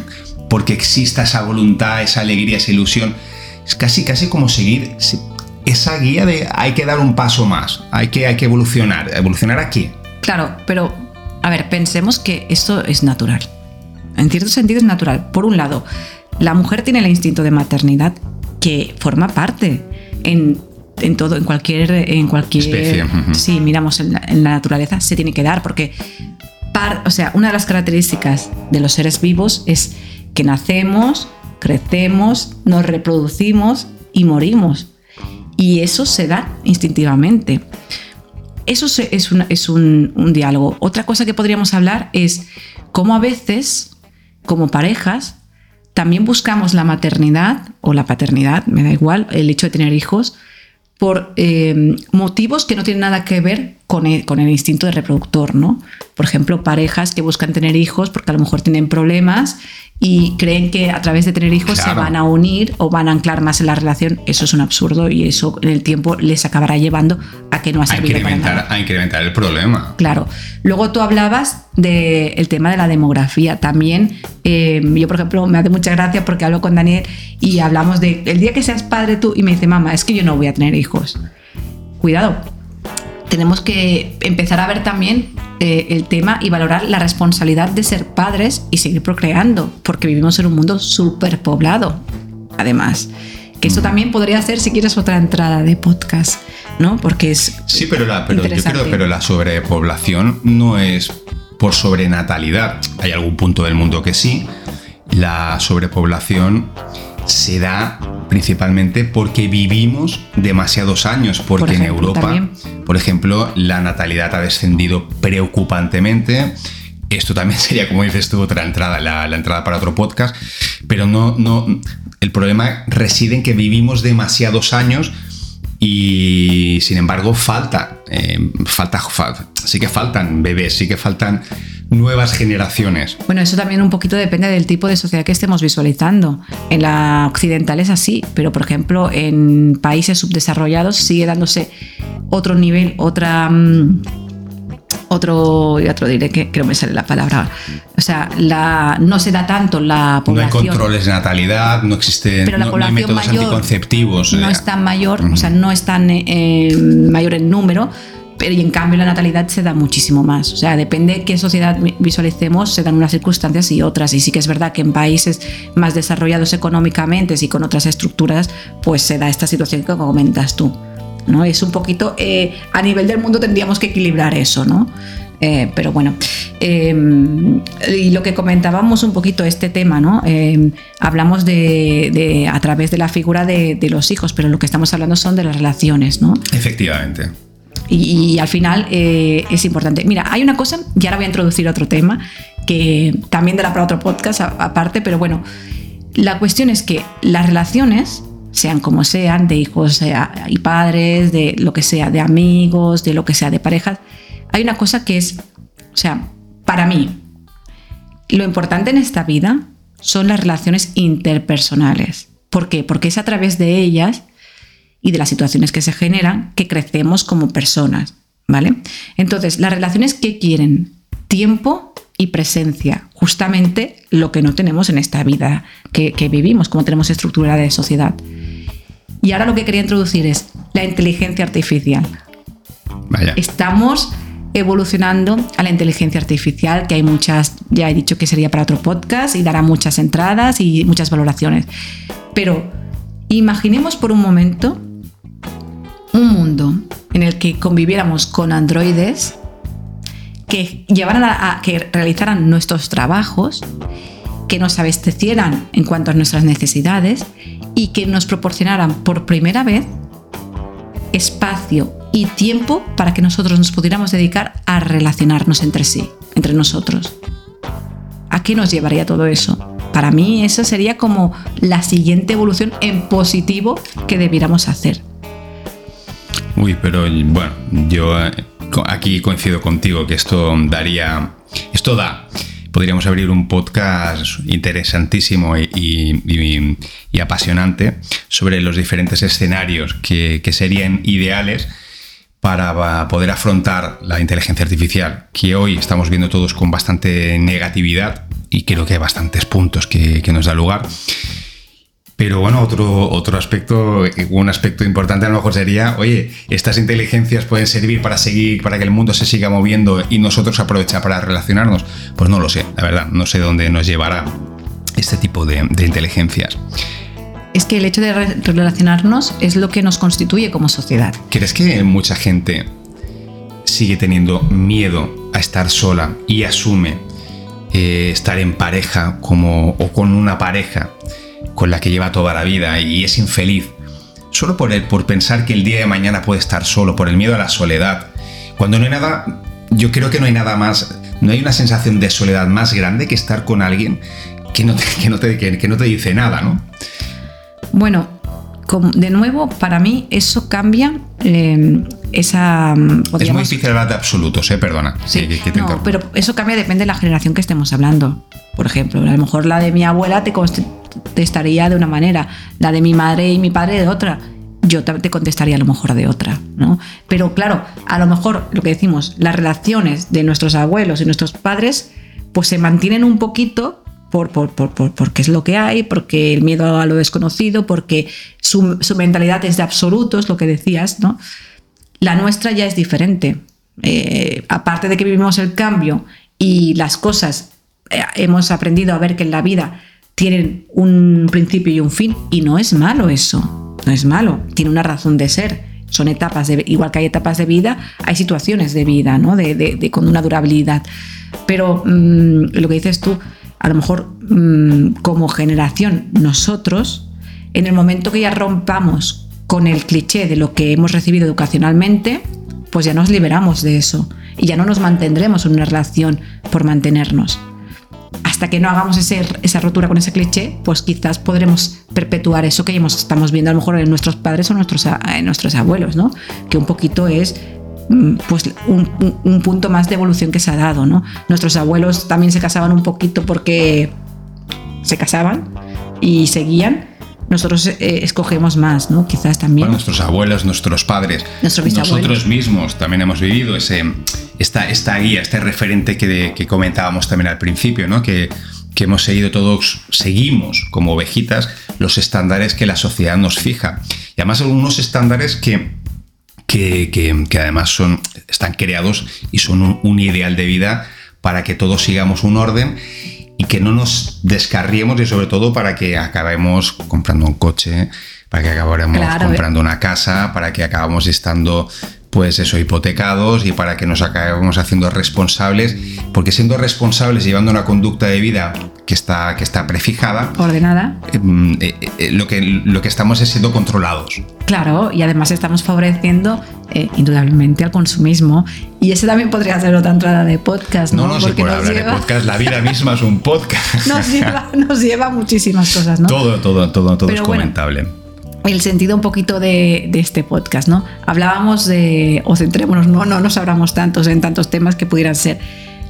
porque exista esa voluntad, esa alegría, esa ilusión. Es casi, casi como seguir esa guía de hay que dar un paso más, hay que, hay que evolucionar. ¿Evolucionar aquí. Claro, pero a ver, pensemos que esto es natural. En cierto sentido es natural. Por un lado, la mujer tiene el instinto de maternidad que forma parte en en todo, en cualquier, en cualquier especie. Sí, miramos en la, naturaleza, se tiene que dar, porque o sea, una de las características de los seres vivos es que nacemos, crecemos, nos reproducimos y morimos. Y eso se da instintivamente. Eso es, es un, un diálogo. Otra cosa que podríamos hablar es cómo a veces, como parejas, también buscamos la maternidad o la paternidad, me da igual, el hecho de tener hijos, por eh, motivos que no tienen nada que ver con el, con el, instinto de reproductor, ¿no? Por ejemplo, parejas que buscan tener hijos porque a lo mejor tienen problemas y creen que a través de tener hijos se van a unir o van a anclar más en la relación. Eso es un absurdo y eso en el tiempo les acabará llevando a que no ha servido a incrementar, A incrementar el problema. Claro. Luego tú hablabas del tema de la demografía. También eh, yo, por ejemplo, me hace mucha gracia porque hablo con Daniel y hablamos de el día que seas padre tú y me dice, mamá, es que yo no voy a tener hijos. Cuidado, tenemos que empezar a ver también eh, el tema y valorar la responsabilidad de ser padres y seguir procreando, porque vivimos en un mundo superpoblado, además. Que eso también podría ser, si quieres, otra entrada de podcast, ¿no? Porque es. Sí, pero la, pero yo creo, pero la sobrepoblación no es por sobrenatalidad. Hay algún punto del mundo que sí. La sobrepoblación se da principalmente porque vivimos demasiados años, porque en Europa, por ejemplo, la natalidad ha descendido preocupantemente. Esto también (laughs) sería, como dices tú, otra entrada, la, entrada para otro podcast, pero no, no, el problema reside en que vivimos demasiados años y sin embargo falta, eh, falta, sí que faltan bebés, sí que faltan nuevas generaciones. Bueno, eso también un poquito depende del tipo de sociedad que estemos visualizando. En la occidental es así, pero por ejemplo en países subdesarrollados sigue dándose otro nivel, otra... Mm, otro, y otro diré que creo me sale la palabra. O sea, la, no se da tanto la población. No hay controles de natalidad, no existen no, hay métodos anticonceptivos. No es tan mayor, o sea, no es tan eh, mayor en número, y en cambio la natalidad se da muchísimo más. O sea, depende de qué sociedad visualicemos, se dan unas circunstancias y otras. Y sí que es verdad que en países más desarrollados económicamente y con otras estructuras, pues se da esta situación que comentas tú. ¿no? Es un poquito, eh, a nivel del mundo tendríamos que equilibrar eso, ¿no? Eh, pero bueno, em, y lo que comentábamos un poquito este tema, ¿no? Em, hablamos de, a través de la figura de, los hijos, pero lo que estamos hablando son de las relaciones, ¿no? Efectivamente. Y, al final eh, es importante. Mira, hay una cosa, y ahora voy a introducir otro tema, que también dará para otro podcast aparte, pero bueno, la cuestión es que las relaciones sean como sean, de hijos y padres, de lo que sea, de amigos, de lo que sea, de parejas, hay una cosa que es, o sea, para mí, lo importante en esta vida son las relaciones interpersonales. ¿Por qué? Porque es a través de ellas y de las situaciones que se generan que crecemos como personas, ¿vale? Entonces, las relaciones que quieren tiempo y presencia, justamente lo que no tenemos en esta vida que, que vivimos, como tenemos estructura de sociedad. Y ahora lo que quería introducir es la inteligencia artificial. Vaya. Estamos evolucionando a la inteligencia artificial, que hay muchas, ya he dicho que sería para otro podcast y dará muchas entradas y muchas valoraciones. Pero imaginemos por un momento en el que conviviéramos con androides que llevaran que realizaran nuestros trabajos, que nos abastecieran en cuanto a nuestras necesidades y que nos proporcionaran por primera vez espacio y tiempo para que nosotros nos pudiéramos dedicar a relacionarnos entre sí, entre nosotros. ¿A qué nos llevaría todo eso? Para mí esa sería como la siguiente evolución en positivo que debiéramos hacer. Uy, pero bueno, yo eh, aquí coincido contigo que esto daría, esto da podríamos abrir un podcast interesantísimo y, apasionante sobre los diferentes escenarios que, serían ideales para poder afrontar la inteligencia artificial, que hoy estamos viendo todos con bastante negatividad y creo que hay bastantes puntos que, que nos da lugar. Pero bueno, otro, otro aspecto, un aspecto importante a lo mejor sería, oye, estas inteligencias pueden servir para seguir, para que el mundo se siga moviendo y nosotros aprovechar para relacionarnos. Pues no lo sé, la verdad, no sé dónde nos llevará este tipo de, inteligencias. Es que el hecho de relacionarnos es lo que nos constituye como sociedad. ¿Crees que mucha gente sigue teniendo miedo a estar sola y asume eh, estar en pareja como, o con una pareja? Con la que lleva toda la vida y es infeliz, solo por, el, por pensar que el día de mañana puede estar solo, por el miedo a la soledad. Cuando no hay nada, yo creo que no hay nada más, no hay una sensación de soledad más grande que estar con alguien que no te, (laughs) que no te, que, no te dice nada, ¿no? Bueno, de nuevo, para mí eso cambia eh, esa... Es muy difícil hablar de absolutos, ¿eh? perdona. Sí, no, pero eso cambia depende de la generación que estemos hablando. Por ejemplo, a lo mejor la de mi abuela te, contestaría de una manera, la de mi madre y mi padre de otra. Yo te contestaría a lo mejor de otra, ¿no? Pero claro, a lo mejor lo que decimos, las relaciones de nuestros abuelos y nuestros padres, pues se mantienen un poquito por, por, por, porque es lo que hay, porque el miedo a lo desconocido, porque su, mentalidad es de absolutos, lo que decías, ¿no? La nuestra ya es diferente. Eh, aparte de que vivimos el cambio y las cosas, eh, hemos aprendido a ver que en la vida tienen un principio y un fin, y no es malo eso, no es malo, tiene una razón de ser. Son etapas, de, igual que hay etapas de vida, hay situaciones de vida, ¿no? De, con una durabilidad. Pero mm, lo que dices tú, a lo mejor mm, como generación, nosotros, en el momento que ya rompamos con el cliché de lo que hemos recibido educacionalmente, pues ya nos liberamos de eso y ya no nos mantendremos en una relación por mantenernos. Hasta que no hagamos esa rotura con ese cliché, pues quizás podremos perpetuar eso que estamos viendo a lo mejor en nuestros padres o nuestros, en nuestros abuelos, ¿no? Que un poquito es mm, pues un, punto más de evolución que se ha dado, ¿no? Nuestros abuelos también se casaban un poquito porque se casaban y seguían, nosotros eh, escogemos más, ¿no? Quizás también. nuestros abuelos, nuestros padres, nosotros mismos también hemos vivido ese, esta, esta guía, este referente que, que comentábamos también al principio, ¿no? Que, que hemos seguido todos, seguimos como ovejitas los estándares que la sociedad nos fija. Y además algunos estándares que, que, que, además son, están creados y son un, un ideal de vida para que todos sigamos un orden y que no nos descarriemos y sobre todo para que acabemos comprando un coche, para que acabemos comprando una casa, para que acabamos estando pues eso, hipotecados y para que nos acabemos haciendo responsables, porque siendo responsables, llevando una conducta de vida que está, que está prefijada, ordenada, em, eh, eh, lo, que, lo que estamos es siendo controlados. Claro, y además estamos favoreciendo eh, indudablemente al consumismo. Y ese también podría ser otra entrada de podcast. No, no, no por hablar de podcast, la vida misma es un podcast. (laughs) nos, lleva, nos lleva muchísimas cosas, ¿no? Todo, todo, todo, todo es comentable el sentido un poquito de, este podcast, ¿no? Hablábamos de, o centrémonos, no, no nos hablamos tantos en tantos temas que pudieran ser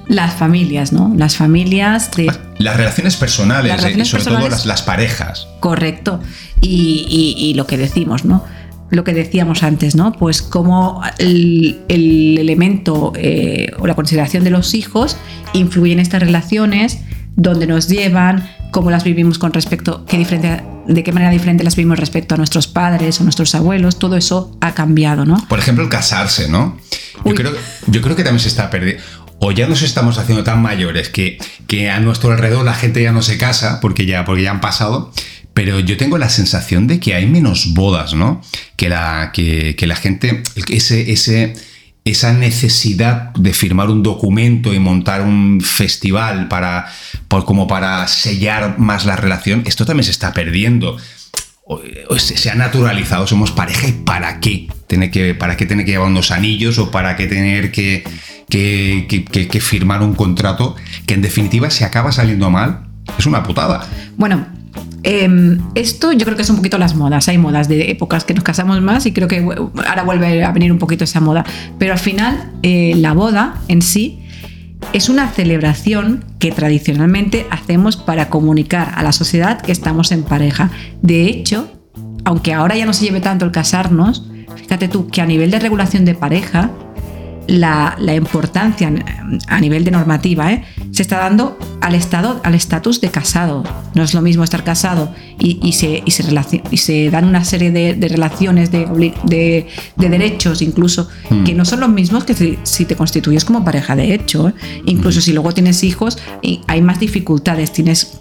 las familias, ¿no? Las familias de... Las relaciones personales, eh, sobre todo las, parejas. Correcto. Y, lo que decimos, ¿no? Lo que decíamos antes, ¿no? Pues cómo el, elemento eh, o la consideración de los hijos influye en estas relaciones, dónde nos llevan, cómo las vivimos con respecto, qué diferencia de qué manera diferente las vimos respecto a nuestros padres o nuestros abuelos, todo eso ha cambiado, ¿no? Por ejemplo, el casarse, ¿no? Yo creo, yo creo, que también se está perdiendo. O ya nos estamos haciendo tan mayores que, que a nuestro alrededor la gente ya no se casa porque ya, porque ya han pasado. Pero yo tengo la sensación de que hay menos bodas, ¿no? Que la, que, que la gente, ese, ese, esa necesidad de firmar un documento y montar un festival para, por, como para sellar más la relación, esto también se está perdiendo. Se ha naturalizado, somos pareja y para qué tiene que, para qué tener que llevar unos anillos o para qué tener que, que, firmar un contrato que en definitiva si acaba saliendo mal es una putada. Bueno, Em, esto yo creo que es un poquito las modas. Hay modas de épocas que nos casamos más y creo que ahora vuelve a venir un poquito esa moda. Pero al final, eh, la boda en sí es una celebración que tradicionalmente hacemos para comunicar a la sociedad que estamos en pareja. De hecho, aunque ahora ya no se lleve tanto el casarnos, fíjate tú que a nivel de regulación de pareja, la, importancia a nivel de normativa ¿eh? se está dando al estado al estatus de casado. No es lo mismo estar casado y, se, y, se, dan una serie de, relaciones, de, derechos incluso, hmm. que no son los mismos que si, te constituyes como pareja de hecho. ¿eh? Incluso hmm. si luego tienes hijos, hay más dificultades. Tienes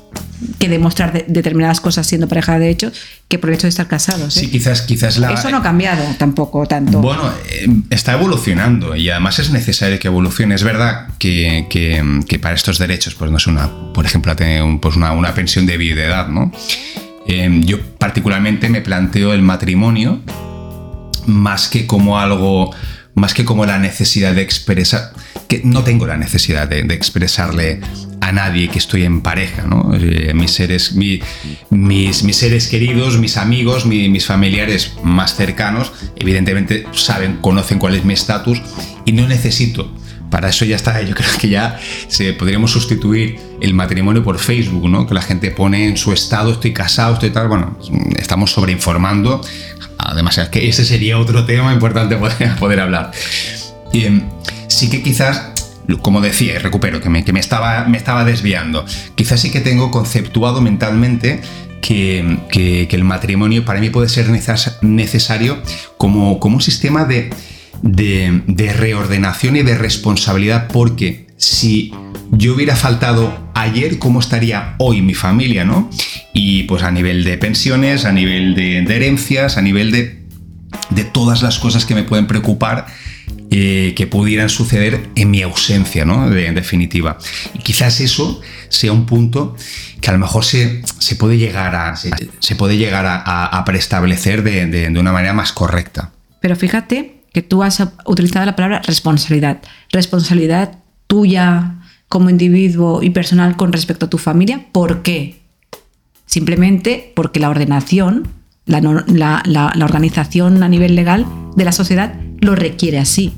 que demostrar determinadas cosas siendo pareja de hecho que por el hecho de estar casados. ¿eh? Sí, quizás, quizás la... Eso no ha cambiado tampoco tanto. Bueno, eh, está evolucionando y además es necesario que evolucione. Es verdad que, que, para estos derechos, pues no es una, por ejemplo, pues una, una, pensión de edad ¿no? Eh, yo particularmente me planteo el matrimonio más que como algo más que como la necesidad de expresar, que no tengo la necesidad de, expresarle a nadie que estoy en pareja, ¿no? Eh, mis, seres, mis, mis, seres queridos, mis amigos, mis familiares más cercanos, evidentemente saben, conocen cuál es mi estatus y no necesito. Para eso ya está, (laughs) yo creo que ya se, podríamos sustituir el matrimonio por Facebook, ¿no? Que la gente pone en su estado, estoy casado, estoy tal. Bueno, estamos sobreinformando Además, es que ese sería otro tema importante (laughs) poder, poder hablar. Y, em, sí que quizás como decía, y recupero, que, me, que me, estaba, me estaba desviando, quizás sí que tengo conceptuado mentalmente que, que, el matrimonio para mí puede ser necesario como, como un sistema de, de, de, reordenación y de responsabilidad, porque si yo hubiera faltado ayer, ¿cómo estaría hoy mi familia? ¿no? Y pues a nivel de pensiones, a nivel de, herencias, a nivel de, de, todas las cosas que me pueden preocupar eh, que pudieran suceder en mi ausencia, ¿no? En definitiva. Y quizás eso sea un punto que a lo mejor se, se puede llegar a, se, puede llegar a preestablecer de, de una manera más correcta. Pero fíjate que tú has utilizado la palabra responsabilidad. Responsabilidad tuya, como individuo y personal con respecto a tu familia. ¿Por qué? Simplemente porque la ordenación, la, la organización a nivel legal de la sociedad lo requiere así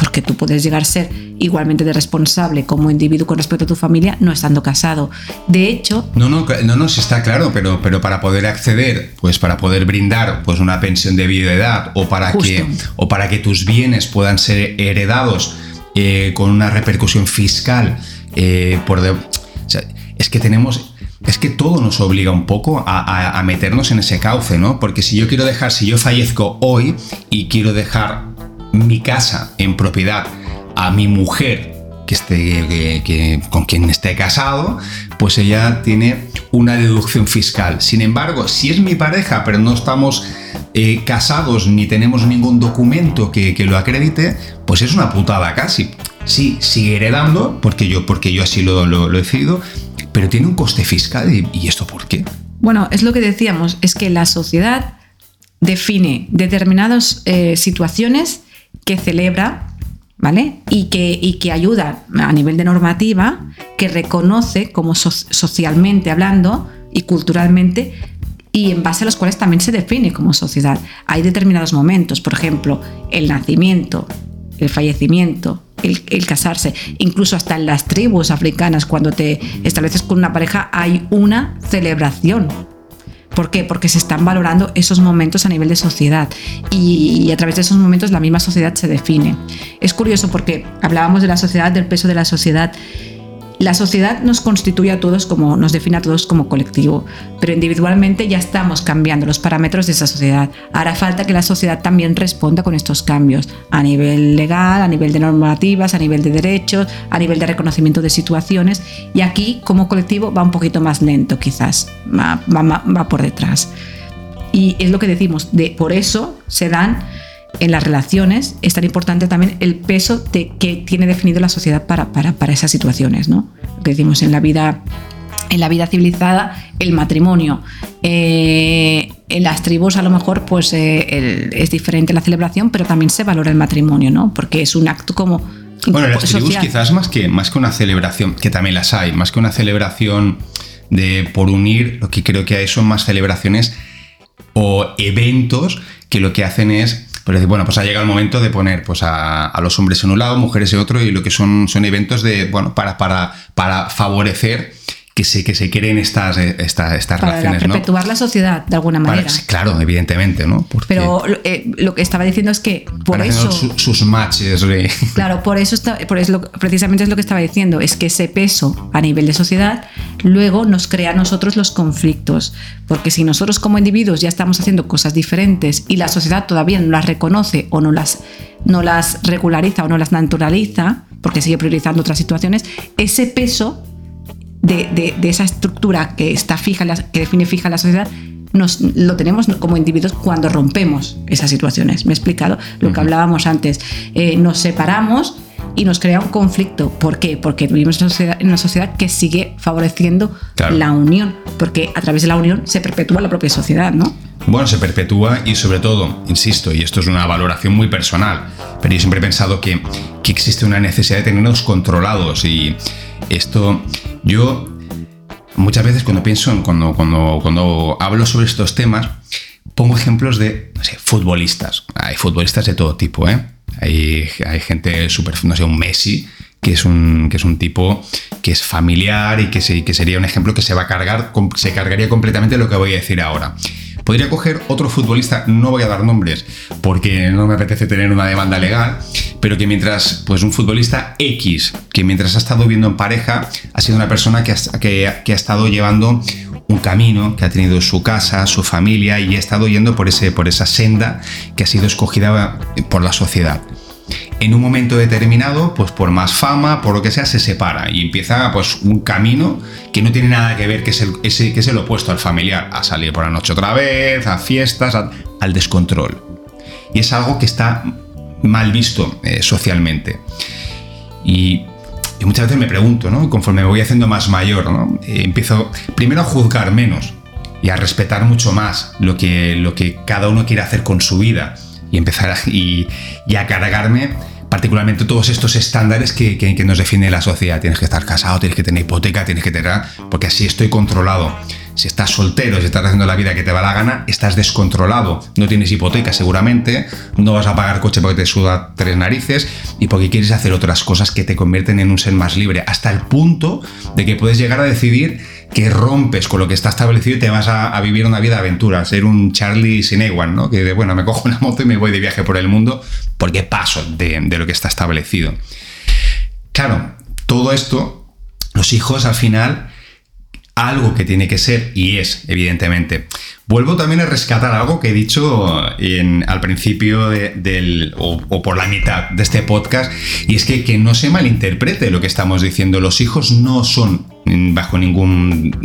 porque tú puedes llegar a ser igualmente de responsable como individuo con respecto a tu familia no estando casado. De hecho... No, no, no, no, sí está claro, pero, pero para poder acceder, pues para poder brindar pues una pensión de edad o para, que, o para que tus bienes puedan ser heredados eh, con una repercusión fiscal, eh, por es que tenemos es que todo nos obliga un poco a, a, meternos en ese cauce, ¿no? Porque si yo quiero dejar, si yo fallezco hoy y quiero dejar mi casa en propiedad a mi mujer que esté, que, con quien esté casado, pues ella tiene una deducción fiscal. Sin embargo, si es mi pareja, pero no estamos eh, casados ni tenemos ningún documento que, lo acredite, pues es una putada casi. Sí, sigue heredando, porque yo, porque yo así lo, lo, he decidido, pero tiene un coste fiscal. ¿Y, esto por qué? Bueno, es lo que decíamos, es que la sociedad define determinadas eh, situaciones que celebra, ¿vale? Y que, y que ayuda a nivel de normativa, que reconoce como socialmente hablando y culturalmente y en base a los cuales también se define como sociedad. Hay determinados momentos, por ejemplo, el nacimiento, el fallecimiento, el, el, casarse, incluso hasta en las tribus africanas, cuando te estableces con una pareja, hay una celebración ¿Por qué? Porque se están valorando esos momentos a nivel de sociedad y, a través de esos momentos la misma sociedad se define. Es curioso porque hablábamos de la sociedad, del peso de la sociedad la sociedad nos constituye a todos como, nos define a todos como colectivo, pero individualmente ya estamos cambiando los parámetros de esa sociedad. Hará falta que la sociedad también responda con estos cambios a nivel legal, a nivel de normativas, a nivel de derechos, a nivel de reconocimiento de situaciones. Y aquí, como colectivo, va un poquito más lento, quizás, va, va por detrás. Y es lo que decimos, de, por eso se dan en las relaciones es tan importante también el peso de, que tiene definido la sociedad para, para, para esas situaciones, ¿no? Lo que decimos en la vida, en la vida civilizada, el matrimonio. Eh, en las tribus a lo mejor pues eh, es diferente la celebración, pero también se valora el matrimonio, ¿no? Porque es un acto como... Bueno, en las tribus quizás más que, más que una celebración, que también las hay, más que una celebración de por unir, lo que creo que hay son más celebraciones o eventos que lo que hacen es pero bueno, pues ha llegado el momento de poner pues, a, los hombres en un lado, mujeres en otro, y lo que son, son eventos de, bueno, para, para, para favorecer que se, que se creen estas, eh, estas, estas Para relaciones. perpetuar la sociedad de alguna manera. claro, evidentemente, ¿no? Pero eh, lo que estaba diciendo es que por eso. sus matches. (laughs) Claro, por eso, está, por eso precisamente es lo que estaba diciendo, es que ese peso a nivel de sociedad luego nos crea a nosotros los conflictos. Porque si nosotros como individuos ya estamos haciendo cosas diferentes y la sociedad todavía no las reconoce o no las, no las regulariza o no las naturaliza, porque sigue priorizando otras situaciones, ese peso de, esa estructura que está fija, que define fija la sociedad, nos, lo tenemos como individuos cuando rompemos esas situaciones. Me he explicado lo que hablábamos antes. Eh, nos separamos y nos crea un conflicto. ¿Por qué? Porque vivimos en una sociedad, que sigue favoreciendo la unión, porque a través de la unión se perpetúa la propia sociedad, ¿no? Bueno, se perpetúa y sobre todo, insisto, y esto es una valoración muy personal, pero yo siempre he pensado que, que existe una necesidad de tenernos controlados y esto yo muchas veces cuando pienso en cuando, cuando, cuando hablo sobre estos temas, pongo ejemplos de futbolistas. Hay futbolistas de todo tipo, ¿eh? Hay, hay gente súper, no sé, un Messi, que es un, que es un tipo que es familiar y que, que sería un ejemplo que se va a cargar, se cargaría completamente lo que voy a decir ahora. Podría coger otro futbolista, no voy a dar nombres porque no me apetece tener una demanda legal, pero que mientras, pues un futbolista X, que mientras ha estado viviendo en pareja, ha sido una persona que ha, que, ha estado llevando un camino, que ha tenido su casa, su familia y ha estado yendo por, ese, por esa senda que ha sido escogida por la sociedad en un momento determinado, pues por más fama, por lo que sea, se separa y empieza pues un camino que no tiene nada que ver, que es el, que es el opuesto al familiar, a salir por la noche otra vez, a fiestas, al descontrol. Y es algo que está mal visto eh, socialmente. Y, muchas veces me pregunto, ¿no? Conforme me voy haciendo más mayor. Eh, empiezo primero a juzgar menos y a respetar mucho más lo que, lo que cada uno quiere hacer con su vida y empezar a, y, a cargarme particularmente todos estos estándares que, que, nos define la sociedad. Tienes que estar casado, tienes que tener hipoteca, tienes que tener... porque así estoy controlado. Si estás soltero, si estás haciendo la vida que te va la gana, estás descontrolado. No tienes hipoteca seguramente, no vas a pagar coche porque te suda tres narices y porque quieres hacer otras cosas que te convierten en un ser más libre, hasta el punto de que puedes llegar a decidir que rompes con lo que está establecido y te vas a, vivir una vida de aventura, ser un Charlie Sinewan, ¿no? Que de, bueno, me cojo una moto y me voy de viaje por el mundo porque paso de, de lo que está establecido. Claro, todo esto, los hijos al final algo que tiene que ser y es, evidentemente. Vuelvo también a rescatar algo que he dicho al principio del, o, por la mitad de este podcast, y es que, que no se malinterprete lo que estamos diciendo. Los hijos no son bajo ningún...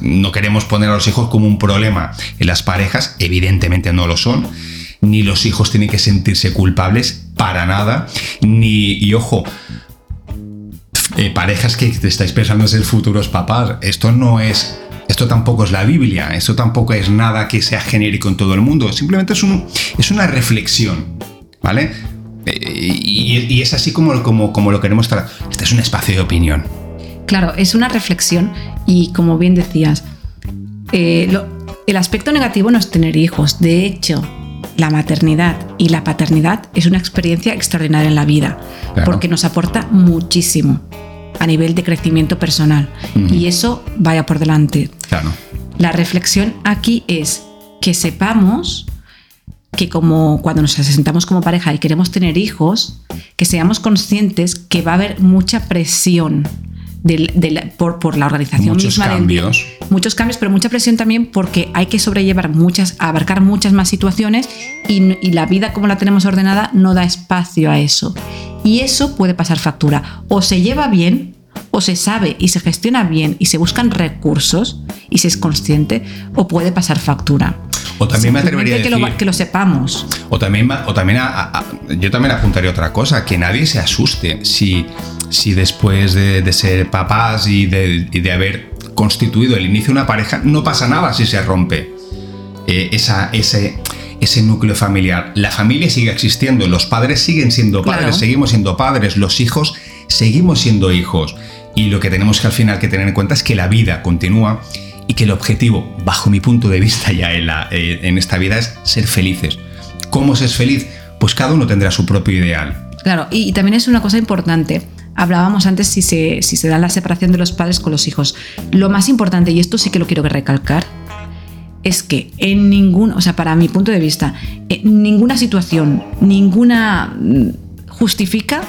No queremos poner a los hijos como un problema en las parejas, evidentemente no lo son. Ni los hijos tienen que sentirse culpables para nada. Ni, y ojo, eh, parejas que te estáis pensando en ser futuros papás. Esto no es. Esto tampoco es la Biblia, esto tampoco es nada que sea genérico en todo el mundo, simplemente es, un, es una reflexión, ¿vale? Eh, y, es así como, como, como lo queremos tratar. Este es un espacio de opinión. Claro, es una reflexión y como bien decías, eh, el aspecto negativo no es tener hijos. De hecho, la maternidad y la paternidad es una experiencia extraordinaria en la vida, porque nos aporta muchísimo a nivel de crecimiento personal. Y eso vaya por delante. Claro. La reflexión aquí es que sepamos que como cuando nos asentamos como pareja y queremos tener hijos, que seamos conscientes que va a haber mucha presión por, la organización muchos Cambios. muchos cambios, pero mucha presión también porque hay que sobrellevar muchas, abarcar muchas más situaciones y, y la vida como la tenemos ordenada no da espacio a eso. Y eso puede pasar factura. O se lleva bien, o se sabe y se gestiona bien y se buscan recursos y se es consciente, o puede pasar factura. O también me atrevería a decir, que, lo, que lo sepamos. O también, o también yo también apuntaría otra cosa, que nadie se asuste si, si después de, ser papás y de, y de, haber constituido el inicio de una pareja, no pasa nada si se rompe eh, esa, ese, ese núcleo familiar. La familia sigue existiendo, los padres siguen siendo padres, seguimos siendo padres, los hijos seguimos siendo hijos. Y lo que tenemos que al final que tener en cuenta es que la vida continúa y que el objetivo, bajo mi punto de vista ya en, eh, en esta vida, es ser felices. ¿Cómo se es feliz? Pues cada uno tendrá su propio ideal. Claro, y, también es una cosa importante. Hablábamos antes si se, si se da la separación de los padres con los hijos. Lo más importante, y esto sí que lo quiero recalcar, es que en ningún, o sea, para mi punto de vista, en ninguna situación, ninguna mm, justifica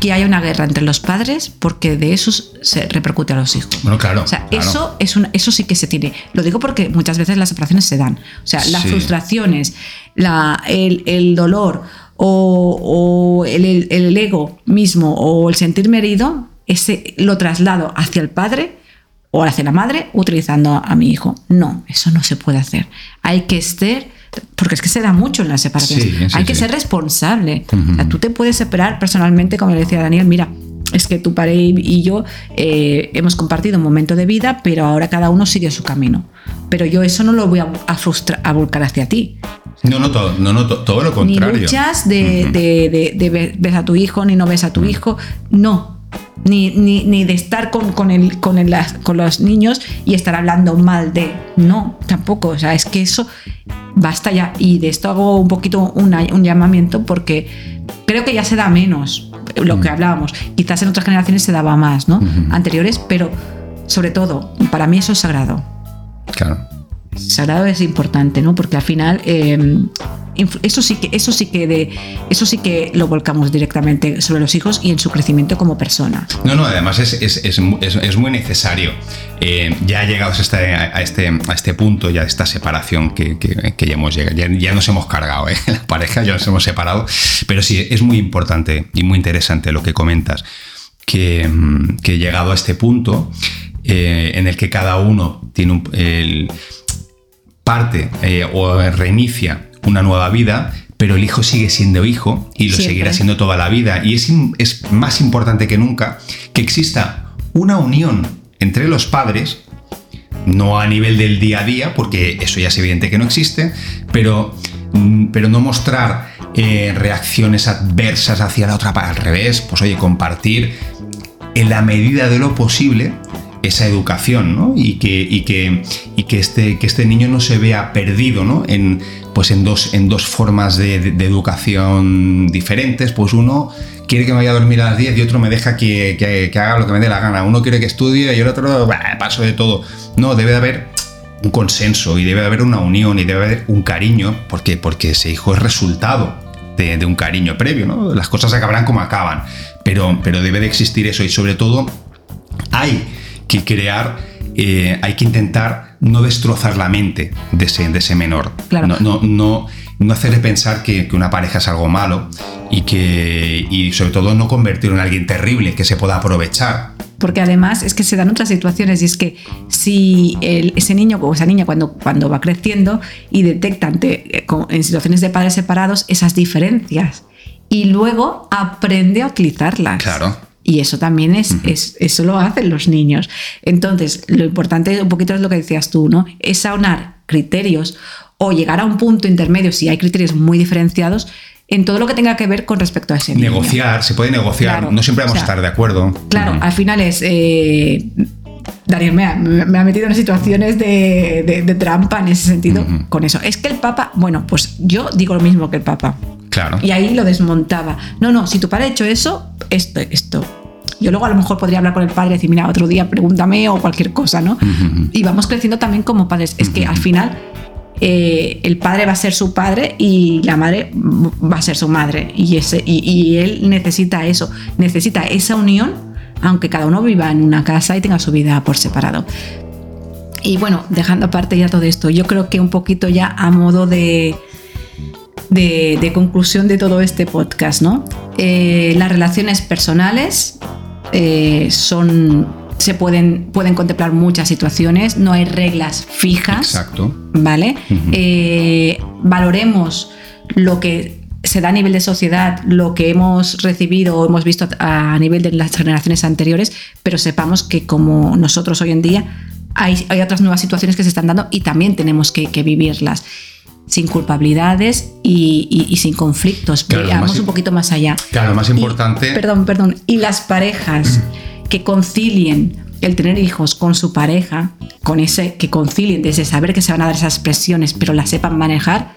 que haya una guerra entre los padres porque de eso se repercute a los hijos. Bueno, claro. O sea, Eso, es eso sí que se tiene. Lo digo porque muchas veces las separaciones se dan. O sea, las frustraciones, la, el, dolor o, el, el, ego mismo o el sentirme herido, ese lo traslado hacia el padre o hacia la madre utilizando a mi hijo. No, eso no se puede hacer. Hay que ser, porque es que se da mucho en las separaciones, hay que ser responsable. tú te puedes separar personalmente, como le decía Daniel, mira, es que tu padre y yo eh, hemos compartido un momento de vida, pero ahora cada uno sigue su camino. Pero yo eso no lo voy a, frustrar, a volcar hacia ti. No, no, todo, no, no, todo lo contrario. Ni luchas de, de, de, ves a tu hijo ni no ves a tu hijo. No, ni, ni, de estar con, con, el, con, el, con los niños y estar hablando mal de. No, tampoco. O sea, es que eso basta ya. Y de esto hago un poquito un llamamiento porque creo que ya se da menos lo que mm. hablábamos. Quizás en otras generaciones se daba más, ¿no? Anteriores, pero sobre todo, para mí eso es sagrado. Claro. Sagrado es importante, ¿no? Porque al final em, eso sí que eso sí que eso sí que lo volcamos directamente sobre los hijos y en su crecimiento como persona. No, no, además es, es, es, es muy necesario. Eh, ya llegados a este, a, este, a este punto, ya de esta separación que, que, ya hemos llegado, ya, nos hemos cargado, ¿eh? (laughs) la pareja ya nos hemos separado, pero sí, es muy importante y muy interesante lo que comentas, que, que llegado a este punto eh, en el que cada uno tiene un, parte eh, o reinicia una nueva vida, pero el hijo sigue siendo hijo y lo seguirá siendo toda la vida. Y es, es más importante que nunca que exista una unión entre los padres, no a nivel del día a día, porque eso ya es evidente que no existe, pero, mm, pero no mostrar eh, reacciones adversas hacia la otra, al revés, pues oye, compartir en la medida de lo posible esa educación, ¿no? Y que, y que, y que, este, que este niño no se vea perdido, ¿no? En, pues en dos, en dos formas de, educación diferentes. Pues uno quiere que me vaya a dormir a las 10 y otro me deja que, haga lo que me dé la gana. Uno quiere que estudie y el otro, paso de todo. No, debe de haber un consenso y debe de haber una unión y debe de haber un cariño, porque, porque ese hijo es resultado de, un cariño previo, ¿no? Las cosas acabarán como acaban, pero, pero debe de existir eso y sobre todo hay que crear, eh, hay que intentar no destrozar la mente de ese, de ese menor. Claro. No, no, no, no hacerle pensar que, una pareja es algo malo y que y sobre todo no convertirlo en alguien terrible que se pueda aprovechar. Porque además es que se dan otras situaciones y es que si ese niño o esa niña cuando, cuando va creciendo y detecta ante, eh, en situaciones de padres separados esas diferencias y luego aprende a utilizarlas. Claro. Y eso también es, es, eso lo hacen los niños. Entonces, lo importante un poquito es lo que decías tú, ¿no? Es aunar criterios o llegar a un punto intermedio si hay criterios muy diferenciados en todo lo que tenga que ver con respecto a ese niño. Negociar, se puede negociar, no siempre vamos a estar de acuerdo. Claro, al final es... Eh, Daniel me ha, me ha, metido en situaciones de, de, trampa en ese sentido con eso. Es que el Papa, bueno, pues yo digo lo mismo que el Papa. Claro. Y ahí lo desmontaba. No, no, si tu padre ha hecho eso, esto, esto. Yo luego a lo mejor podría hablar con el padre y decir, mira, otro día pregúntame o cualquier cosa, ¿no? Y vamos creciendo también como padres. Es que al final eh, el padre va a ser su padre y la madre va a ser su madre. Y, ese, y, él necesita eso, necesita esa unión, aunque cada uno viva en una casa y tenga su vida por separado. Y bueno, dejando aparte ya todo esto, yo creo que un poquito ya a modo de, de, conclusión de todo este podcast, ¿no? Eh, las relaciones personales eh, son se pueden, pueden contemplar muchas situaciones, no hay reglas fijas. Exacto. ¿Vale? Eh, valoremos lo que se da a nivel de sociedad, lo que hemos recibido o hemos visto a nivel de las generaciones anteriores, pero sepamos que como nosotros hoy en día hay, hay otras nuevas situaciones que se están dando y también tenemos que, que vivirlas sin culpabilidades y, sin conflictos. Pero vamos un poquito más allá. Claro, lo más importante. perdón, perdón. Y las parejas (clears throat) que concilien el tener hijos con su pareja, con ese que concilien desde saber que se van a dar esas presiones, pero las sepan manejar.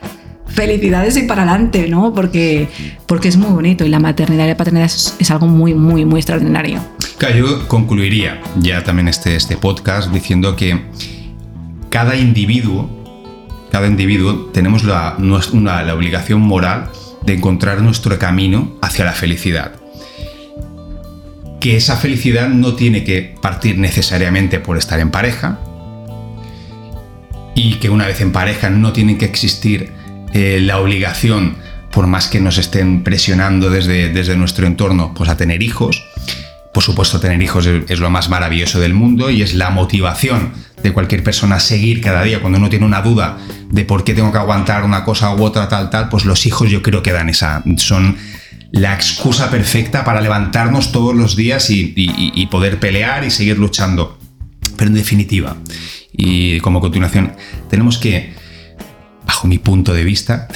Felicidades y para adelante, ¿no? Porque, porque es muy bonito y la maternidad y la paternidad es, algo muy, muy, muy extraordinario. Claro, yo concluiría ya también este, este podcast diciendo que cada individuo cada individuo tenemos la, la obligación moral de encontrar nuestro camino hacia la felicidad. Que esa felicidad no tiene que partir necesariamente por estar en pareja y que una vez en pareja no tiene que existir eh, la obligación, por más que nos estén presionando desde, desde nuestro entorno, pues a tener hijos. Por supuesto, tener hijos es, lo más maravilloso del mundo y es la motivación de cualquier persona seguir cada día cuando uno tiene una duda de por qué tengo que aguantar una cosa u otra, tal, tal, pues los hijos yo creo que dan esa, son la excusa perfecta para levantarnos todos los días y, poder pelear y seguir luchando. Pero en definitiva, y como continuación, tenemos que, bajo mi punto de vista,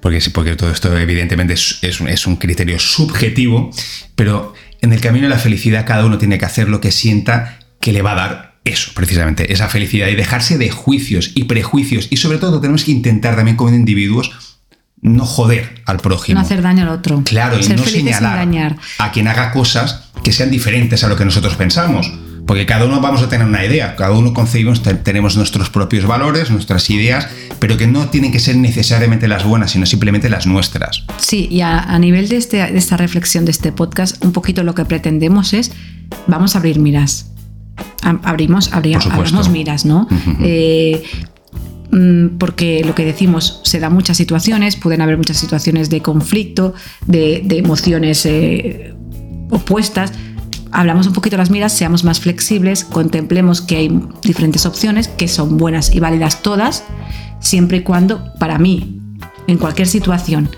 porque, porque todo esto evidentemente es, es, un criterio subjetivo, pero en el camino de la felicidad cada uno tiene que hacer lo que sienta que le va a dar eso, precisamente, esa felicidad y dejarse de juicios y prejuicios. Y sobre todo tenemos que intentar también como individuos no joder al prójimo. No hacer daño al otro. Claro, y no señalar a quien haga cosas que sean diferentes a lo que nosotros pensamos. Porque cada uno vamos a tener una idea, cada uno concebimos, tenemos nuestros propios valores, nuestras ideas, pero que no tienen que ser necesariamente las buenas, sino simplemente las nuestras. Sí, y a, nivel de, este, de esta reflexión de este podcast, un poquito lo que pretendemos es, vamos a abrir miras abrimos, abrimos miras, ¿no? Eh, mm, porque lo que decimos, se dan muchas situaciones, pueden haber muchas situaciones de conflicto, de, emociones eh, opuestas. Hablamos un poquito las miras, seamos más flexibles, contemplemos que hay diferentes opciones, que son buenas y válidas todas, siempre y cuando, para mí, en cualquier situación,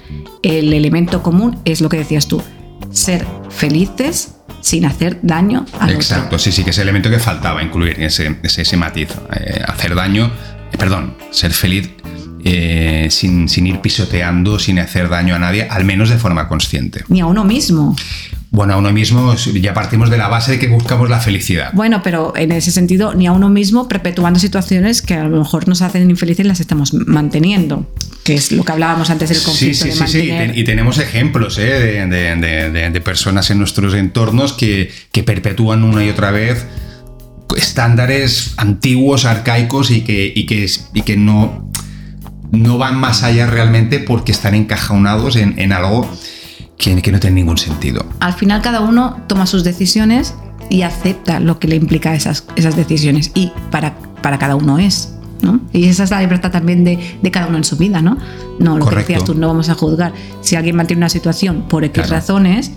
el elemento común es lo que decías tú, ser felices sin hacer daño al Exacto, sí, sí, que ese elemento que faltaba incluir, ese, ese, ese matiz. Eh, hacer daño, eh, perdón, ser feliz eh, sin, sin ir pisoteando, sin hacer daño a nadie, al menos de forma consciente. Ni a uno mismo. Bueno, a uno mismo ya partimos de la base de que buscamos la felicidad. Bueno, pero en ese sentido, ni a uno mismo perpetuando situaciones que a lo mejor nos hacen infelices las estamos manteniendo, que es lo que hablábamos antes del conflicto. Sí, sí, sí, sí. Y, tenemos ejemplos ¿eh? de, personas en nuestros entornos que, que perpetúan una y otra vez estándares antiguos, arcaicos y que, y que, y que no, no van más allá realmente porque están encajonados en, en algo que, que no tiene ningún sentido. Al final cada uno toma sus decisiones y acepta lo que le implica esas, esas decisiones y para, para cada uno es. ¿No? Y esa es la libertad también de, de, cada uno en su vida, ¿no? No, lo que decías tú, no vamos a juzgar. Si alguien mantiene una situación por X razones,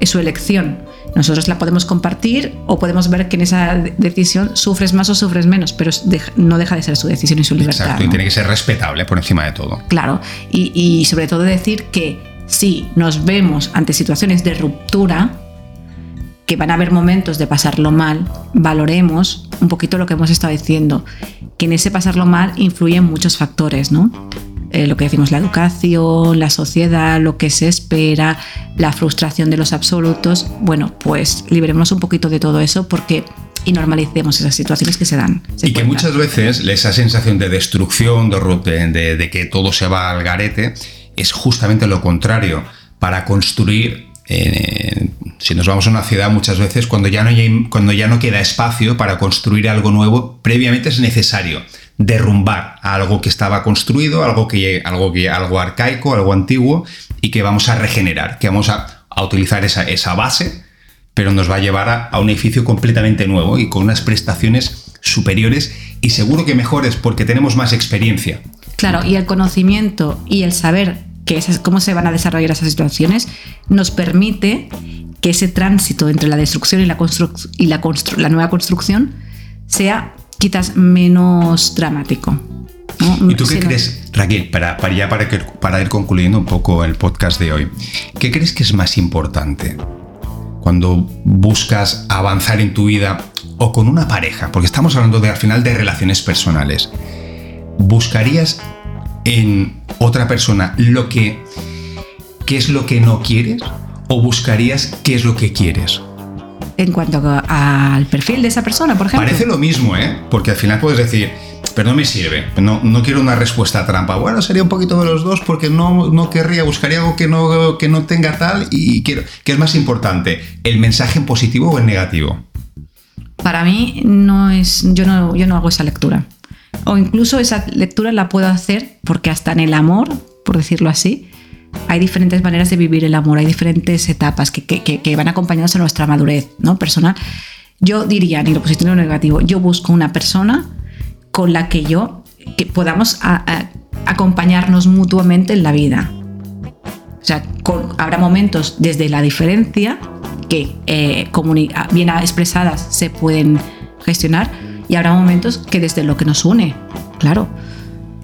es su elección. Nosotros la podemos compartir o podemos ver que en esa decisión sufres más o sufres menos, pero no deja de ser su decisión y su libertad. Exacto, y tiene que ser respetable por encima de todo. Claro, y, y sobre todo decir que si nos vemos ante situaciones de ruptura, que van a haber momentos de pasarlo mal, valoremos un poquito lo que hemos estado diciendo, que en ese pasarlo mal influyen muchos factores, ¿no? Eh, lo que decimos, la educación, la sociedad, lo que se espera, la frustración de los absolutos. Bueno, pues libremos un poquito de todo eso porque y normalicemos esas situaciones que se dan. y que muchas veces esa sensación de destrucción, de, de, de, que todo se va al garete, es justamente lo contrario. Para construir, eh, si nos vamos a una ciudad muchas veces, cuando ya, no cuando ya no queda espacio para construir algo nuevo, previamente es necesario derrumbar algo que estaba construido, algo, que, algo, que, algo arcaico, algo antiguo, y que vamos a regenerar, que vamos a, a utilizar esa, esa, base, pero nos va a llevar a, a, un edificio completamente nuevo y con unas prestaciones superiores y seguro que mejores porque tenemos más experiencia. Claro, y el conocimiento y el saber que esas, cómo se van a desarrollar esas situaciones nos permite que ese tránsito entre la destrucción y la, y la, la nueva construcción sea quizás menos dramático. ¿no? ¿Y tú qué crees, Raquel, para, para ya para, que, para ir concluyendo un poco el podcast de hoy, qué crees que es más importante cuando buscas avanzar en tu vida o con una pareja? Porque estamos hablando de, al final de relaciones personales. ¿Buscarías en otra persona lo que qué es lo que no quieres o buscarías qué es lo que quieres? en cuanto al perfil de esa persona, por ejemplo. Parece lo mismo, ¿eh? Porque al final puedes decir, pero no me sirve, no, no quiero una respuesta trampa. Bueno, sería un poquito de los dos porque no, no querría, buscaría algo que no, que no tenga tal y quiero. ¿Qué es más importante? ¿El mensaje en positivo o en negativo? Para mí no es. Yo no, yo no hago esa lectura. O incluso esa lectura la puedo hacer porque hasta en el amor, por decirlo así, hay diferentes maneras de vivir el amor, hay diferentes etapas que, que, que van acompañados a nuestra madurez ¿no? personal. Yo diría, ni lo positivo ni lo negativo, yo busco una persona con la que yo podamos acompañarnos mutuamente en la vida. O sea, habrá momentos desde la diferencia que eh, bien expresadas se pueden gestionar y habrá momentos que desde lo que nos une, claro.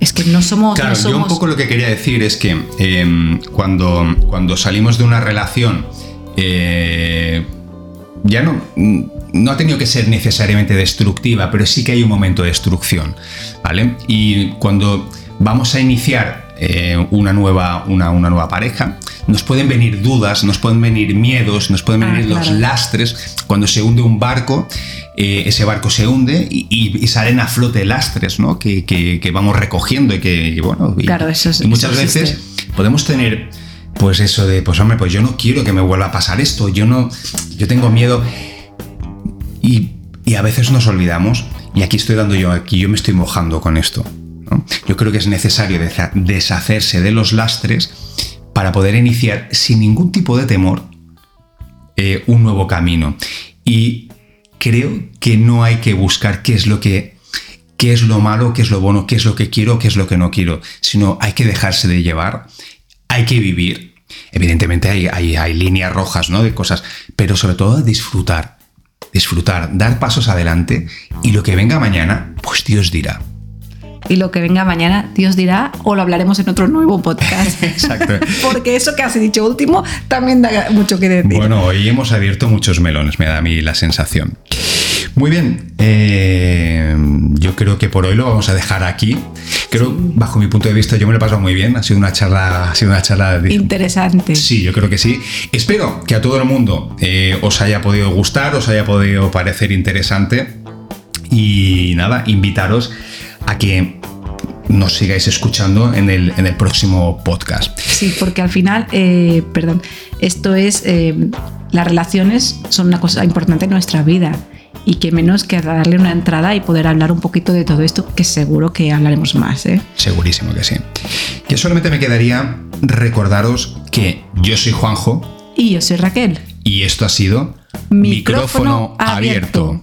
Es que no somos. Claro, no somos... yo un poco lo que quería decir es que eh, cuando, cuando salimos de una relación, eh, ya no, no ha tenido que ser necesariamente destructiva, pero sí que hay un momento de destrucción, ¿vale? Y cuando vamos a iniciar eh, una, nueva, una, una, nueva pareja, nos pueden venir dudas, nos pueden venir miedos, nos pueden venir ah, claro. los lastres. Cuando se hunde un barco, eh, ese barco se hunde y, y, y, salen a flote lastres, ¿no? Que, que, que vamos recogiendo y que, y bueno, y, claro, eso es, muchas eso veces podemos tener pues eso de, pues hombre, pues yo no quiero que me vuelva a pasar esto, yo no, yo tengo miedo y, y a veces nos olvidamos y aquí estoy dando yo, aquí yo me estoy mojando con esto. Yo creo que es necesario deshacerse de los lastres para poder iniciar sin ningún tipo de temor eh, un nuevo camino. Y creo que no hay que buscar qué es lo que qué es lo malo, qué es lo bueno, qué es lo que quiero, qué es lo que no quiero, sino hay que dejarse de llevar, hay que vivir. Evidentemente hay, hay, hay líneas rojas ¿no? de cosas, pero sobre todo disfrutar, disfrutar, dar pasos adelante y lo que venga mañana, pues Dios dirá y lo que venga mañana, Dios dirá, o lo hablaremos en otro nuevo podcast. (laughs) Exacto. Porque eso que has dicho último también da mucho que decir. Bueno, hoy hemos abierto muchos melones, me da a mí la sensación. Muy bien, eh, yo creo que por hoy lo vamos a dejar aquí. Creo, bajo mi punto de vista, yo me lo he pasado muy bien. Ha sido una charla, ha sido una charla de- Interesante. Sí, yo creo que sí. Espero que a todo el mundo eh, os haya podido gustar, os haya podido parecer interesante. Y nada, invitaros a que nos sigáis escuchando en el, en el próximo podcast. Sí, porque al final, eh, perdón, esto es, eh, las relaciones son una cosa importante en nuestra vida y que menos que darle una entrada y poder hablar un poquito de todo esto, que seguro que hablaremos más. ¿eh? Segurísimo que sí. Ya solamente me quedaría recordaros que yo soy Juanjo Y yo soy Raquel. y esto ha sido Micrófono abierto.